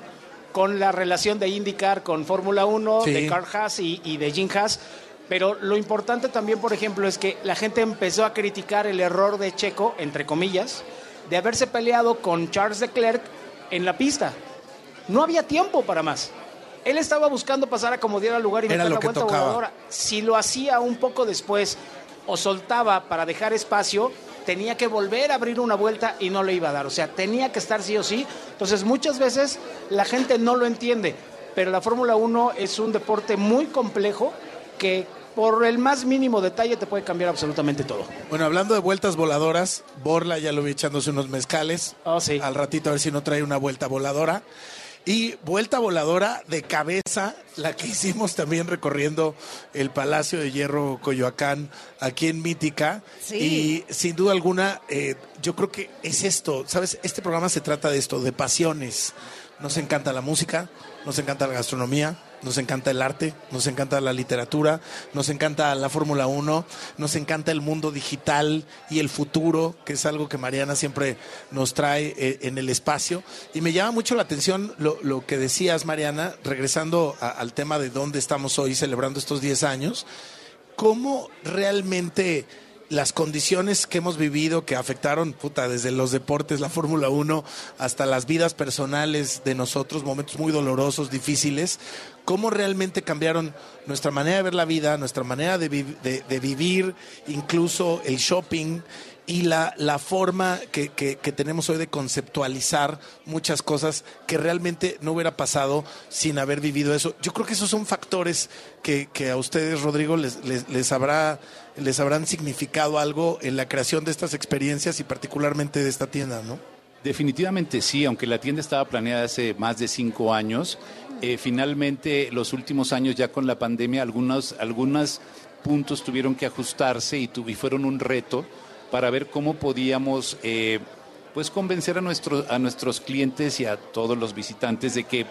con la relación de IndyCar con Fórmula 1, Sí. de Carl Haas y, y de Jim Haas, Pero lo importante también, por ejemplo, es que la gente empezó a criticar el error de Checo, entre comillas, de haberse peleado con Charles Leclerc en la pista. No había tiempo para más. Él estaba buscando pasar a como diera lugar y meter la vuelta tocaba. voladora. Si lo hacía un poco después o soltaba para dejar espacio, tenía que volver a abrir una vuelta y no le iba a dar. O sea, tenía que estar sí o sí. Entonces, muchas veces la gente no lo entiende. Pero la Fórmula 1 es un deporte muy complejo que por el más mínimo detalle te puede cambiar absolutamente todo. Bueno, hablando de vueltas voladoras, Borla ya lo vi echándose unos mezcales. Al ratito a ver si no trae una vuelta voladora. Y vuelta voladora de cabeza, la que hicimos también recorriendo el Palacio de Hierro Coyoacán, aquí en Mítica. Sí. Y sin duda alguna, eh, yo creo que es esto, ¿sabes? Este programa se trata de esto, de pasiones. Nos encanta la música, nos encanta la gastronomía, nos encanta el arte, nos encanta la literatura, nos encanta la Fórmula 1, nos encanta el mundo digital y el futuro, que es algo que Mariana siempre nos trae eh, en el espacio. Y me llama mucho la atención lo, que decías, Mariana, regresando al tema de dónde estamos hoy celebrando estos 10 años, cómo realmente las condiciones que hemos vivido que afectaron, puta, desde los deportes, la Fórmula 1, hasta las vidas personales de nosotros, momentos muy dolorosos, difíciles, cómo realmente cambiaron nuestra manera de ver la vida, nuestra manera de, de- de vivir, incluso el shopping y la, la forma que, que- que tenemos hoy de conceptualizar muchas cosas que realmente no hubiera pasado sin haber vivido eso. Yo creo que esos son factores que, que a ustedes, Rodrigo, les, les, habrá, les habrán significado algo en la creación de estas experiencias y particularmente de esta tienda, ¿no? Definitivamente sí, aunque la tienda estaba planeada hace más de cinco años, eh, finalmente los últimos años ya con la pandemia algunos, algunos puntos tuvieron que ajustarse y, tu- y fueron un reto para ver cómo podíamos eh, pues convencer a, nuestro- a nuestros clientes y a todos los visitantes de que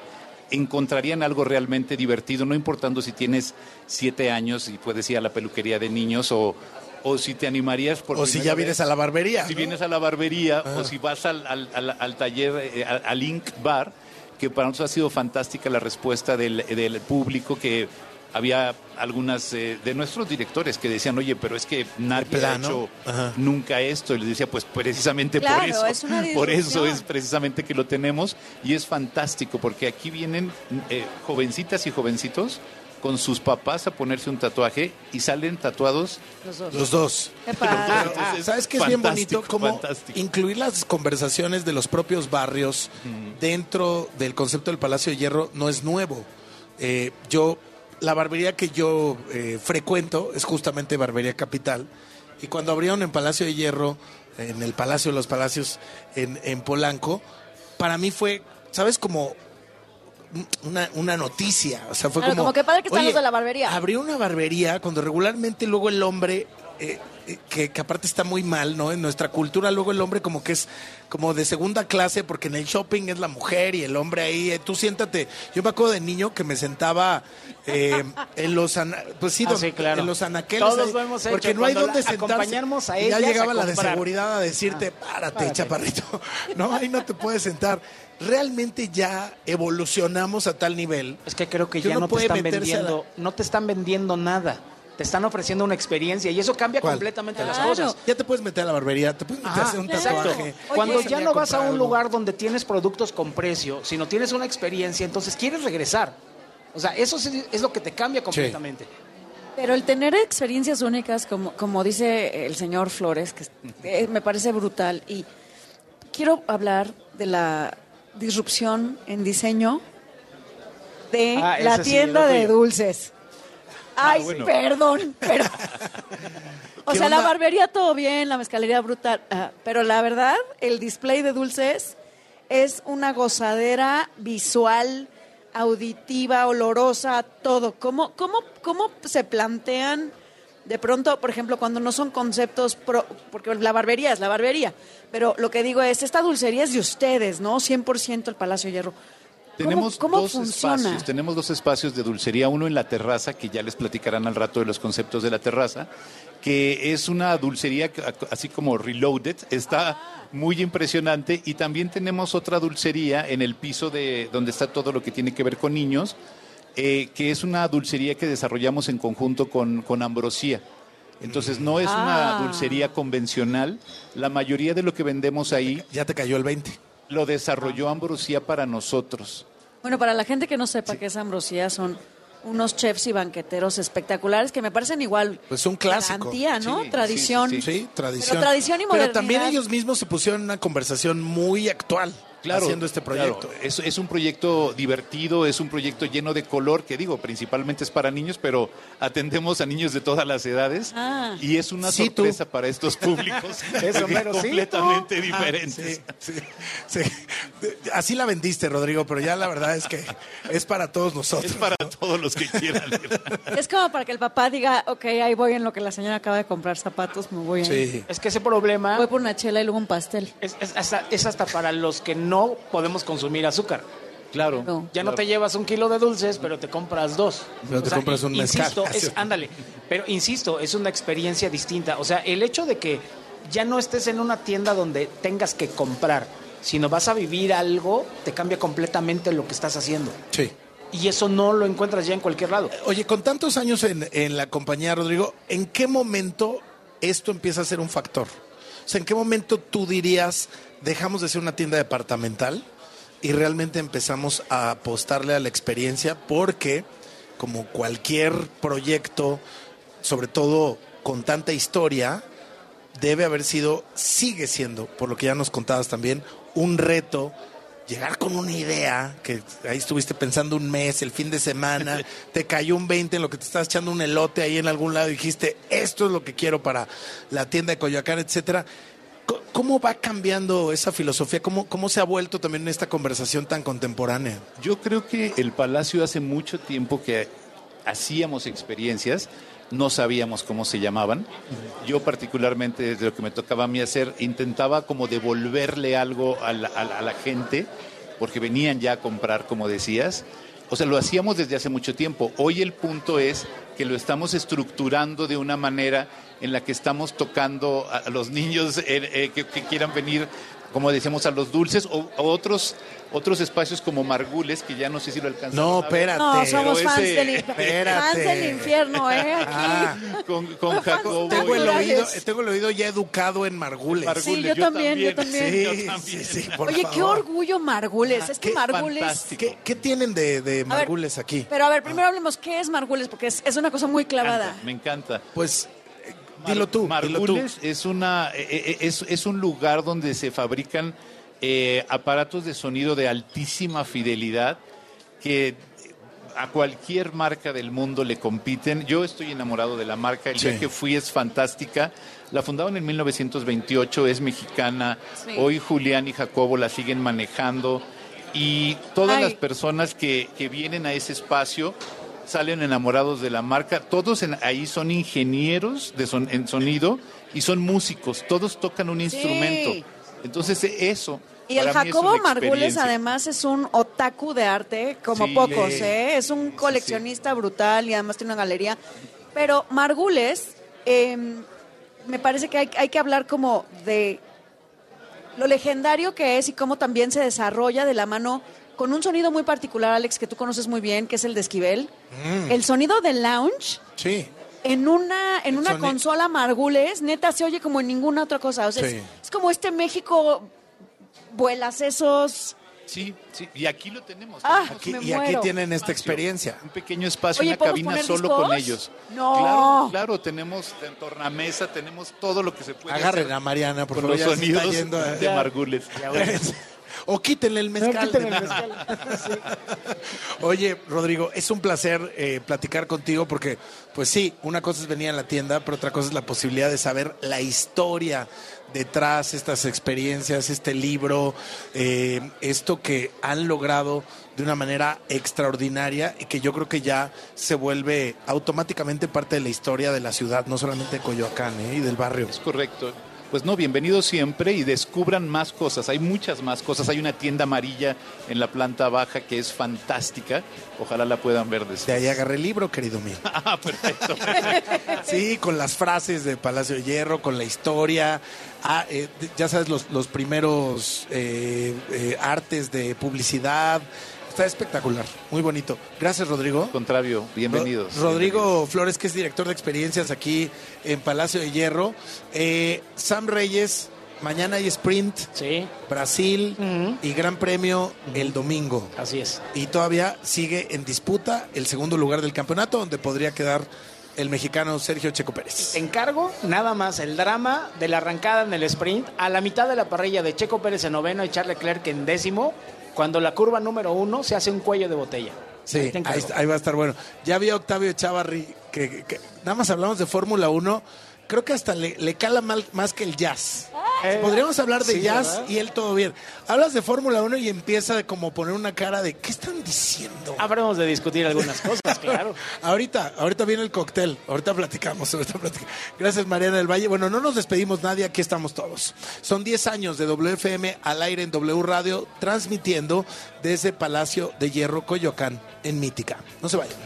encontrarían algo realmente divertido, no importando si tienes siete años y puedes ir a la peluquería de niños o, o si te animarías por O si ya vienes vez. a la barbería. Si ¿no? vienes a la barbería Ah. o si vas al, al- al- al taller, eh, al, al Ink Bar, que para nosotros ha sido fantástica la respuesta del, del público que había algunas eh, de nuestros directores que decían, oye, pero es que nadie ha hecho Ajá. nunca esto. Y les decía, pues precisamente por eso. es una por eso es precisamente que lo tenemos y es fantástico porque aquí vienen eh, jovencitas y jovencitos con sus papás a ponerse un tatuaje y salen tatuados Los dos. Los dos. Qué padre. Entonces, ¿Sabes qué es bien bonito? Como fantástico. incluir las conversaciones de los propios barrios dentro del concepto del Palacio de Hierro no es nuevo. Eh, yo, la barbería que yo eh, frecuento es justamente Barbería Capital. Y cuando abrieron en Palacio de Hierro, en el Palacio de los Palacios, en, en Polanco, para mí fue, ¿sabes? Como una, una noticia. O sea, fue Claro, como. como qué padre que están "Oye, los de la barbería". Abrió una barbería cuando regularmente luego el hombre. Eh, eh, que, que aparte está muy mal, ¿no? En nuestra cultura luego el hombre como que es como de segunda clase porque en el shopping es la mujer y el hombre ahí, eh, tú siéntate. Yo me acuerdo de niño que me sentaba eh, en los ana- pues sí, Ah, don- sí, claro. en los anaqueles Todos ahí, lo hemos hecho, porque no hay la- sentarse. a ya llegaba a la de seguridad a decirte, párate, párate. chaparrito. No, ahí no te puedes sentar. Realmente ya evolucionamos a tal nivel. Es que creo que que ya no te están la- vendiendo, no te están vendiendo nada. Te están ofreciendo una experiencia y eso cambia ¿Cuál? completamente las cosas. Ya te puedes meter a la barbería, te puedes meter a Ajá, hacer un exacto. tatuaje. Cuando ya no vas a un algo. lugar donde tienes productos con precio, sino tienes una experiencia, entonces quieres regresar. O sea, eso sí es lo que te cambia completamente. Pero el tener experiencias únicas, como, como dice el señor Flores, que eh, me parece brutal. Y quiero hablar de la disrupción en diseño de Ah, la sí, tienda de dulces. Ay, bueno. perdón, pero... O ¿Qué sea, la barbería todo bien, la mezcalería brutal, ah, pero la verdad, el display de dulces es una gozadera visual, auditiva, olorosa, todo. ¿Cómo, cómo, cómo se plantean de pronto, por ejemplo, cuando no son conceptos, pro- porque la barbería es la barbería, pero lo que digo es, esta dulcería es de ustedes, ¿no? 100% el Palacio Hierro. ¿Cómo- Tenemos cómo dos funciona? espacios, tenemos dos espacios de dulcería, uno en la terraza, que ya les platicarán al rato de los conceptos de la terraza, que es una dulcería así como reloaded, está muy impresionante, y también tenemos otra dulcería en el piso de donde está todo lo que tiene que ver con niños, eh, que es una dulcería que desarrollamos en conjunto con, con Ambrosía. Entonces no es Ah. una dulcería convencional. La mayoría de lo que vendemos ahí... Ya te cayó el 20. Lo desarrolló Ambrosía para nosotros. Bueno, para la gente que no sepa qué es ambrosía, son unos chefs y banqueteros espectaculares que me parecen igual. Pues un clásico. Garantía, ¿no? Sí, tradición. Sí, sí, tradición. Pero tradición y Pero también ellos mismos se pusieron en una conversación muy actual haciendo este proyecto. claro. Es, es un proyecto divertido, es un proyecto lleno de color, que digo, principalmente es para niños, pero atendemos a niños de todas las edades Ah. y es una Sí, tú. sorpresa para estos públicos Eso, completamente diferentes. Ah, sí, sí, sí. Así la vendiste, Rodrigo, pero ya la verdad es que es para todos nosotros. Es para todos los que quieran. Es como para que el papá diga, ok, ahí voy en lo que la señora acaba de comprar zapatos, me voy ahí. Es que ese problema Voy por una chela y luego un pastel. es, es hasta, es hasta para los que no podemos consumir azúcar. Claro. Ya no claro. te llevas un kilo de dulces, pero te compras dos. Pero te compras un insisto, es- ándale, pero insisto, es una experiencia distinta. O sea, el hecho de que ya no estés en una tienda donde tengas que comprar, sino vas a vivir algo, te cambia completamente lo que estás haciendo. Sí. Y eso no lo encuentras ya en cualquier lado. Oye, con tantos años en, en la compañía, Rodrigo, ¿en qué momento esto empieza a ser un factor? O sea, ¿en qué momento tú dirías, dejamos de ser una tienda departamental y realmente empezamos a apostarle a la experiencia? Porque, como cualquier proyecto, sobre todo con tanta historia, debe haber sido, sigue siendo, por lo que ya nos contabas también, un reto llegar con una idea, que ahí estuviste pensando un mes, el fin de semana, te cayó un 20 en lo que te estás echando un elote ahí en algún lado y dijiste, esto es lo que quiero para la tienda de Coyoacán, etcétera. ¿Cómo va cambiando esa filosofía? ¿Cómo, ¿Cómo se ha vuelto también en esta conversación tan contemporánea? Yo creo que el Palacio hace mucho tiempo que hacíamos experiencias, no sabíamos cómo se llamaban. Yo particularmente, desde lo que me tocaba a mí hacer, intentaba como devolverle algo a la, a la- a la gente, porque venían ya a comprar, como decías. O sea, lo hacíamos desde hace mucho tiempo. Hoy el punto es que lo estamos estructurando de una manera en la que estamos tocando a los niños eh, eh, que quieran venir, como decíamos, a los dulces o a otros, otros espacios como Margules, que ya no sé si lo alcanzan. No, espérate. No, somos fans, ese- del, Espérate. fans del infierno, ¿eh? Aquí. Ah, con, con Jacobo. tengo el, oído, tengo el oído ya educado en Margules. Margules, Sí, yo también, yo también. Sí, yo también. sí, sí, por Oye, qué orgullo Margules. Es que qué Margules... fantástico. ¿Qué, qué tienen de, de Margules aquí? Pero a ver, primero hablemos, ¿qué es Margules? Porque es, es una cosa muy clavada. Me encanta. Pues eh, dilo tú, dilo tú. Margules es, una, eh, eh, es, es un lugar donde se fabrican eh, aparatos de sonido de altísima fidelidad que a cualquier marca del mundo le compiten. Yo estoy enamorado de la marca, el Sí. día que fui es fantástica. La fundaron en 1928, es mexicana. Sí. Hoy Julián y Jacobo la siguen manejando y todas Ay. las personas que, que vienen a ese espacio salen enamorados de la marca. Todos en- ahí son ingenieros de son- en sonido y son músicos. Todos tocan un instrumento. Entonces eso. Y el Jacobo Margules además es un otaku de arte como Sí. pocos, ¿eh? Es un coleccionista brutal y además tiene una galería. Pero Margules, eh, me parece que hay, hay que hablar como de lo legendario que es y cómo también se desarrolla de la mano con un sonido muy particular, Alex, que tú conoces muy bien, que es el de Esquivel. Mm. El sonido del lounge Sí. en una en una soni- consola Margules, neta se oye como en ninguna otra cosa. O sea, Sí. es, es como este México vuelas esos. Sí, sí. Y aquí lo tenemos. Ah, Aquí- me y aquí tienen esta experiencia. Un pequeño espacio, Oye, una ¿podemos cabina solo discos? con ellos. No. Claro, claro, tenemos en tornamesa, tenemos todo lo que se puede Agarren hacer a Mariana, por favor. los ya se está sonidos yendo de Margules. o quítenle el mezcal. quítenle el. Oye, Rodrigo, es un placer eh, platicar contigo porque, pues sí, una cosa es venir a la tienda, pero otra cosa es la posibilidad de saber la historia detrás, estas experiencias, este libro, eh, esto que han logrado de una manera extraordinaria y que yo creo que ya se vuelve automáticamente parte de la historia de la ciudad, no solamente de Coyoacán ¿eh? y del barrio. Es correcto. Pues no, bienvenidos siempre y descubran más cosas. Hay muchas más cosas. Hay una tienda amarilla en la planta baja que es fantástica. Ojalá la puedan ver después. De ahí agarré el libro, querido mío. Ah, perfecto. Sí, con las frases de Palacio de Hierro, con la historia. Ah, eh, ya sabes, los, los primeros eh, eh, artes de publicidad. Está espectacular, muy bonito. Gracias, Rodrigo. Contrario, bienvenidos. Ro- Rodrigo Flores, que es director de experiencias aquí en Palacio de Hierro. Eh, Sam Reyes, mañana hay sprint. Brasil y Gran Premio el domingo. Así es. Y todavía sigue en disputa el segundo lugar del campeonato, donde podría quedar el mexicano Sergio Checo Pérez. Te encargo nada más el drama de la arrancada en el sprint a la mitad de la parrilla de Checo Pérez en noveno y Charles Leclerc en décimo, cuando la curva número uno se hace un cuello de botella. Sí, Ahí ahí, ahí va a estar bueno. Ya vi a Octavio Chavarri, que, que- nada más hablamos de Fórmula 1, creo que hasta le, le cala mal- más que el jazz. Podríamos hablar de sí, jazz ¿verdad? y él todo bien. Hablas de Fórmula 1 y empieza de como poner una cara de ¿qué están diciendo? Habremos de discutir algunas cosas, claro. ahorita, ahorita viene el cóctel, ahorita platicamos, ahorita platicamos. Gracias Mariana del Valle. Bueno, no nos despedimos nadie, aquí estamos todos. Son 10 años de WFM al aire en W Radio, transmitiendo desde Palacio de Hierro, Coyoacán, en Mítica. No se vayan.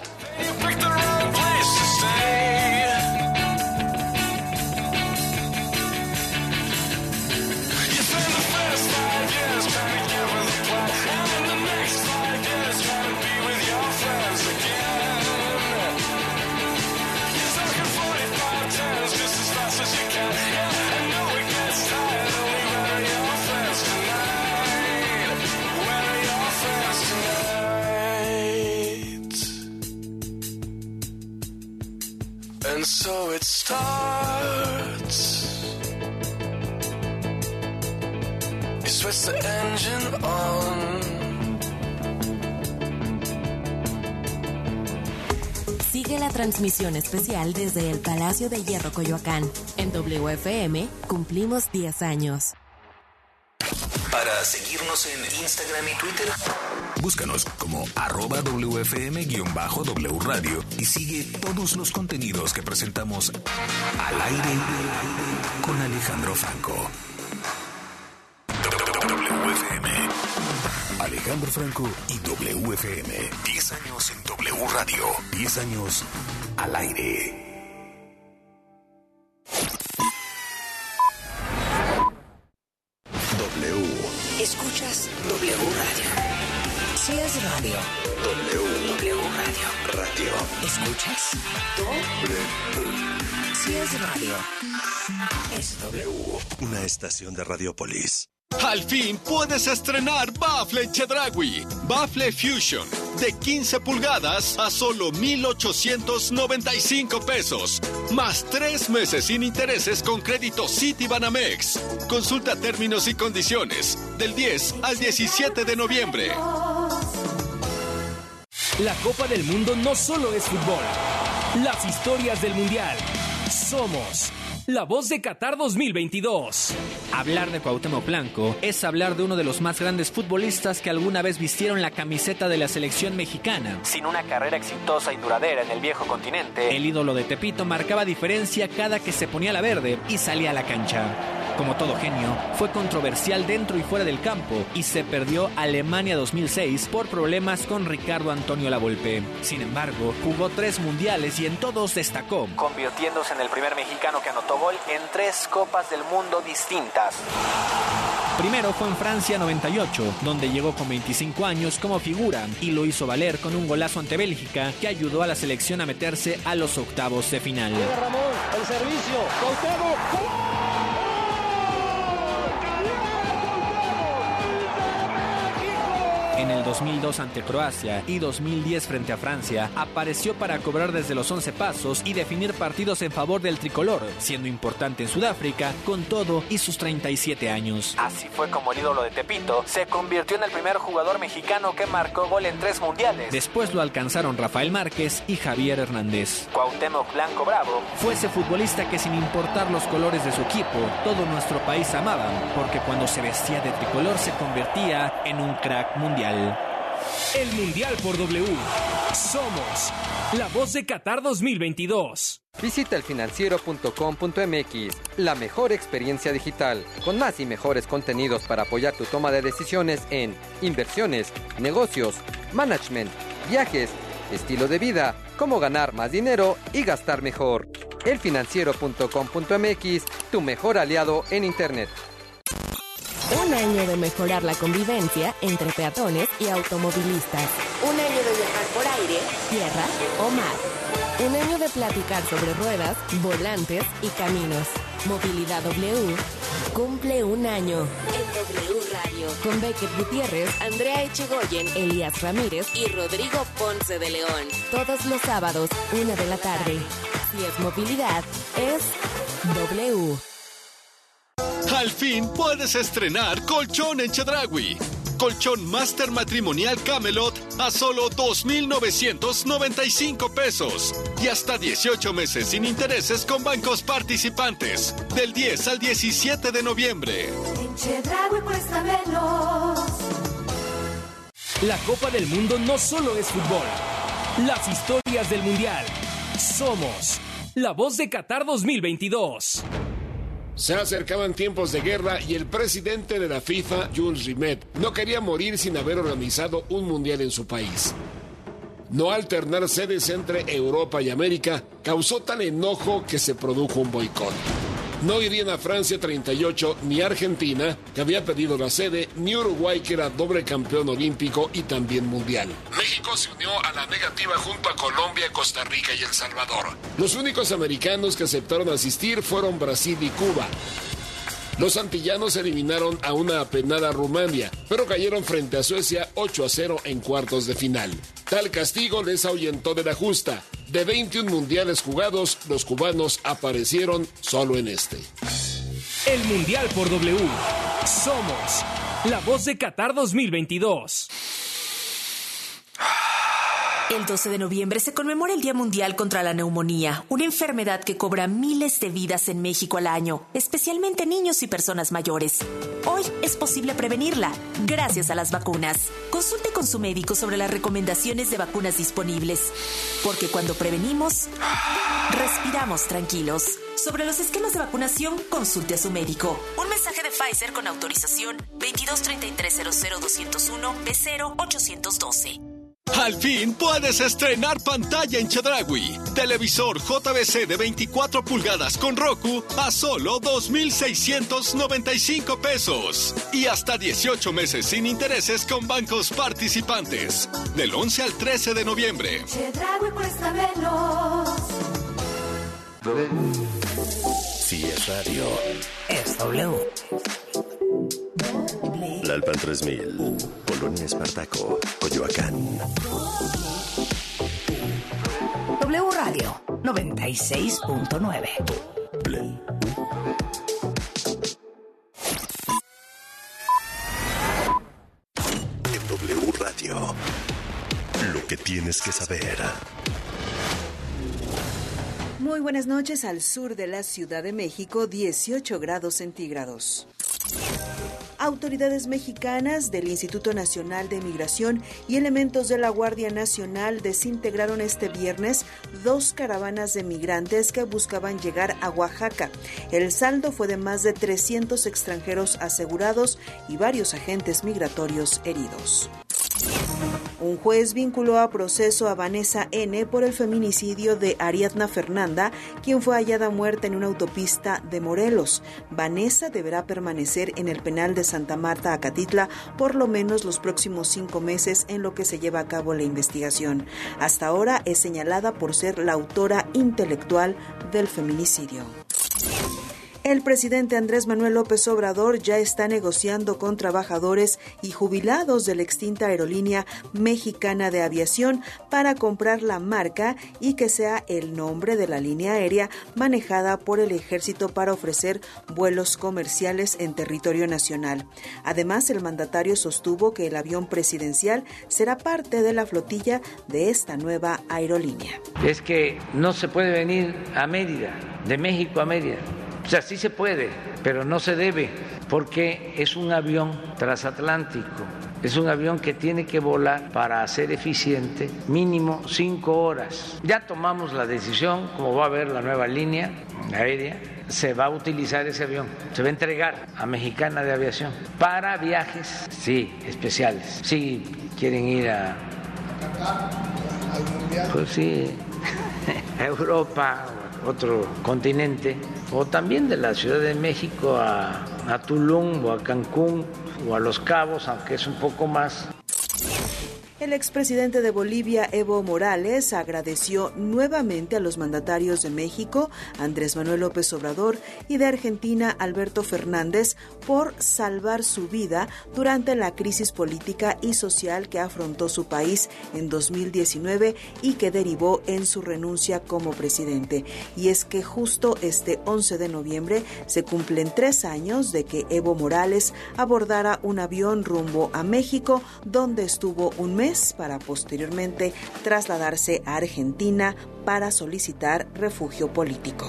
Starts. You switch the engine on. Sigue la transmisión especial desde el Palacio de Hierro Coyoacán. En WFM cumplimos 10 años. Para seguirnos en Instagram y Twitter, búscanos arroba WFM-W Radio y sigue todos los contenidos que presentamos al aire con Alejandro Franco. WFM. Alejandro Franco y WFM. 10 años en W Radio. 10 años al aire. Si es radio. Es W. Una estación de Radiopolis. Al fin puedes estrenar Bafle Chedragui. Bafle Fusion. De 15 pulgadas a solo 1,895 pesos. Más tres meses sin intereses con crédito Citibanamex. Consulta términos y condiciones. Del 10 al 17 de noviembre. La Copa del Mundo no solo es fútbol. Las historias del Mundial. Somos la voz de Qatar 2022. Hablar de Cuauhtémoc Blanco es hablar de uno de los más grandes futbolistas que alguna vez vistieron la camiseta de la selección mexicana. Sin una carrera exitosa y duradera en el viejo continente, el ídolo de Tepito marcaba diferencia cada que se ponía la verde y salía a la cancha. Como todo genio, fue controversial dentro y fuera del campo y se perdió Alemania 2006 por problemas con Ricardo Antonio Lavolpe. Sin embargo, jugó tres mundiales y en todos destacó, convirtiéndose en el primer mexicano que anotó gol en tres Copas del Mundo distintas. Primero fue en Francia 98, donde llegó con 25 años como figura y lo hizo valer con un golazo ante Bélgica que ayudó a la selección a meterse a los octavos de final. Ramón, el servicio. En el 2002 ante Croacia y 2010 frente a Francia, apareció para cobrar desde los 11 pasos y definir partidos en favor del tricolor, siendo importante en Sudáfrica con todo y sus 37 años. Así fue como el ídolo de Tepito se convirtió en el primer jugador mexicano que marcó gol en tres mundiales. Después lo alcanzaron Rafael Márquez y Javier Hernández. Cuauhtémoc Blanco Bravo fue ese futbolista que sin importar los colores de su equipo, todo nuestro país amaba, porque cuando se vestía de tricolor se convertía en un crack mundial. El Mundial por W. Somos la voz de Qatar 2022. Visita elfinanciero.com.mx, la mejor experiencia digital, con más y mejores contenidos para apoyar tu toma de decisiones en inversiones, negocios, management, viajes, estilo de vida, cómo ganar más dinero y gastar mejor. Elfinanciero.com.mx, tu mejor aliado en Internet. Un año de mejorar la convivencia entre peatones y automovilistas. Un año de viajar por aire, tierra o mar. Un año de platicar sobre ruedas, volantes y caminos. Movilidad W cumple un año. En W Radio. Con Beckett Gutiérrez, Andrea Echegoyen, Elías Ramírez y Rodrigo Ponce de León. Todos los sábados, una de la tarde. Si es movilidad, es W. Al fin puedes estrenar colchón en Chedragui. Colchón Master Matrimonial Camelot a solo 2,995 pesos. Y hasta 18 meses sin intereses con bancos participantes. Del 10 al 17 de noviembre. En Chedragui cuesta menos. La Copa del Mundo no solo es fútbol. Las historias del Mundial. Somos la voz de Qatar 2022. Se acercaban tiempos de guerra y el presidente de la FIFA, Jules Rimet, no quería morir sin haber organizado un mundial en su país. No alternar sedes entre Europa y América causó tal enojo que se produjo un boicot. No irían a Francia 38 ni Argentina, que había pedido la sede, ni Uruguay, que era doble campeón olímpico y también mundial. México se unió a la negativa junto a Colombia, Costa Rica y El Salvador. Los únicos americanos que aceptaron asistir fueron Brasil y Cuba. Los antillanos eliminaron a una apenada Rumania, pero cayeron frente a Suecia 8 a 0 en cuartos de final. Tal castigo les ahuyentó de la justa. De 21 mundiales jugados, los cubanos aparecieron solo en este. El Mundial por W. Somos la voz de Qatar 2022. El 12 de noviembre se conmemora el Día Mundial contra la Neumonía, una enfermedad que cobra miles de vidas en México al año, especialmente niños y personas mayores. Hoy es posible prevenirla gracias a las vacunas. Consulte con su médico sobre las recomendaciones de vacunas disponibles, porque cuando prevenimos, respiramos tranquilos. Sobre los esquemas de vacunación, consulte a su médico. Un mensaje de Pfizer con autorización 223300 B0 812. Al fin puedes estrenar pantalla en Chedragui. Televisor JBC de 24 pulgadas con Roku a solo 2,695 pesos. Y hasta 18 meses sin intereses con bancos participantes. Del 11 al 13 de noviembre. Chedragui cuesta menos. Si es radio. Es W. La Alpan 3000. Polonia Espartaco. Coyoacán. W Radio 96.9. En W Radio. Lo que tienes que saber. Muy buenas noches al sur de la Ciudad de México, 18 grados centígrados. Autoridades mexicanas del Instituto Nacional de Migración y elementos de la Guardia Nacional desintegraron este viernes dos caravanas de migrantes que buscaban llegar a Oaxaca. El saldo fue de más de 300 extranjeros asegurados y varios agentes migratorios heridos. Un juez vinculó a proceso a Vanessa N. por el feminicidio de Ariadna Fernanda, quien fue hallada muerta en una autopista de Morelos. Vanessa deberá permanecer en el penal de Santa Marta, Acatitla, por lo menos los próximos cinco meses en lo que se lleva a cabo la investigación. Hasta ahora es señalada por ser la autora intelectual del feminicidio. El presidente Andrés Manuel López Obrador ya está negociando con trabajadores y jubilados de la extinta aerolínea mexicana de aviación para comprar la marca y que sea el nombre de la línea aérea manejada por el ejército para ofrecer vuelos comerciales en territorio nacional. Además, el mandatario sostuvo que el avión presidencial será parte de la flotilla de esta nueva aerolínea. Es que no se puede venir a Mérida, de México a Mérida. O sea, sí se puede, pero no se debe, porque es un avión transatlántico. Es un avión que tiene que volar para ser eficiente mínimo cinco horas. Ya tomamos la decisión, como va a haber la nueva línea aérea, se va a utilizar ese avión, se va a entregar a Mexicana de Aviación para viajes, sí, especiales. Si quieren ir a... Pues sí, a Europa, otro continente, o también de la Ciudad de México a a Tulum o a Cancún o a Los Cabos, aunque es un poco más. El expresidente de Bolivia, Evo Morales, agradeció nuevamente a los mandatarios de México, Andrés Manuel López Obrador, y de Argentina, Alberto Fernández, por salvar su vida durante la crisis política y social que afrontó su país en 2019 y que derivó en su renuncia como presidente. Y es que justo este 11 de noviembre se cumplen tres años de que Evo Morales abordara un avión rumbo a México, donde estuvo un para posteriormente trasladarse a Argentina para solicitar refugio político.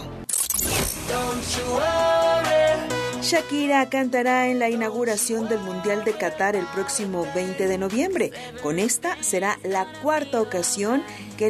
Shakira cantará en la inauguración del Mundial de Qatar el próximo 20 de noviembre. Con esta será la cuarta ocasión que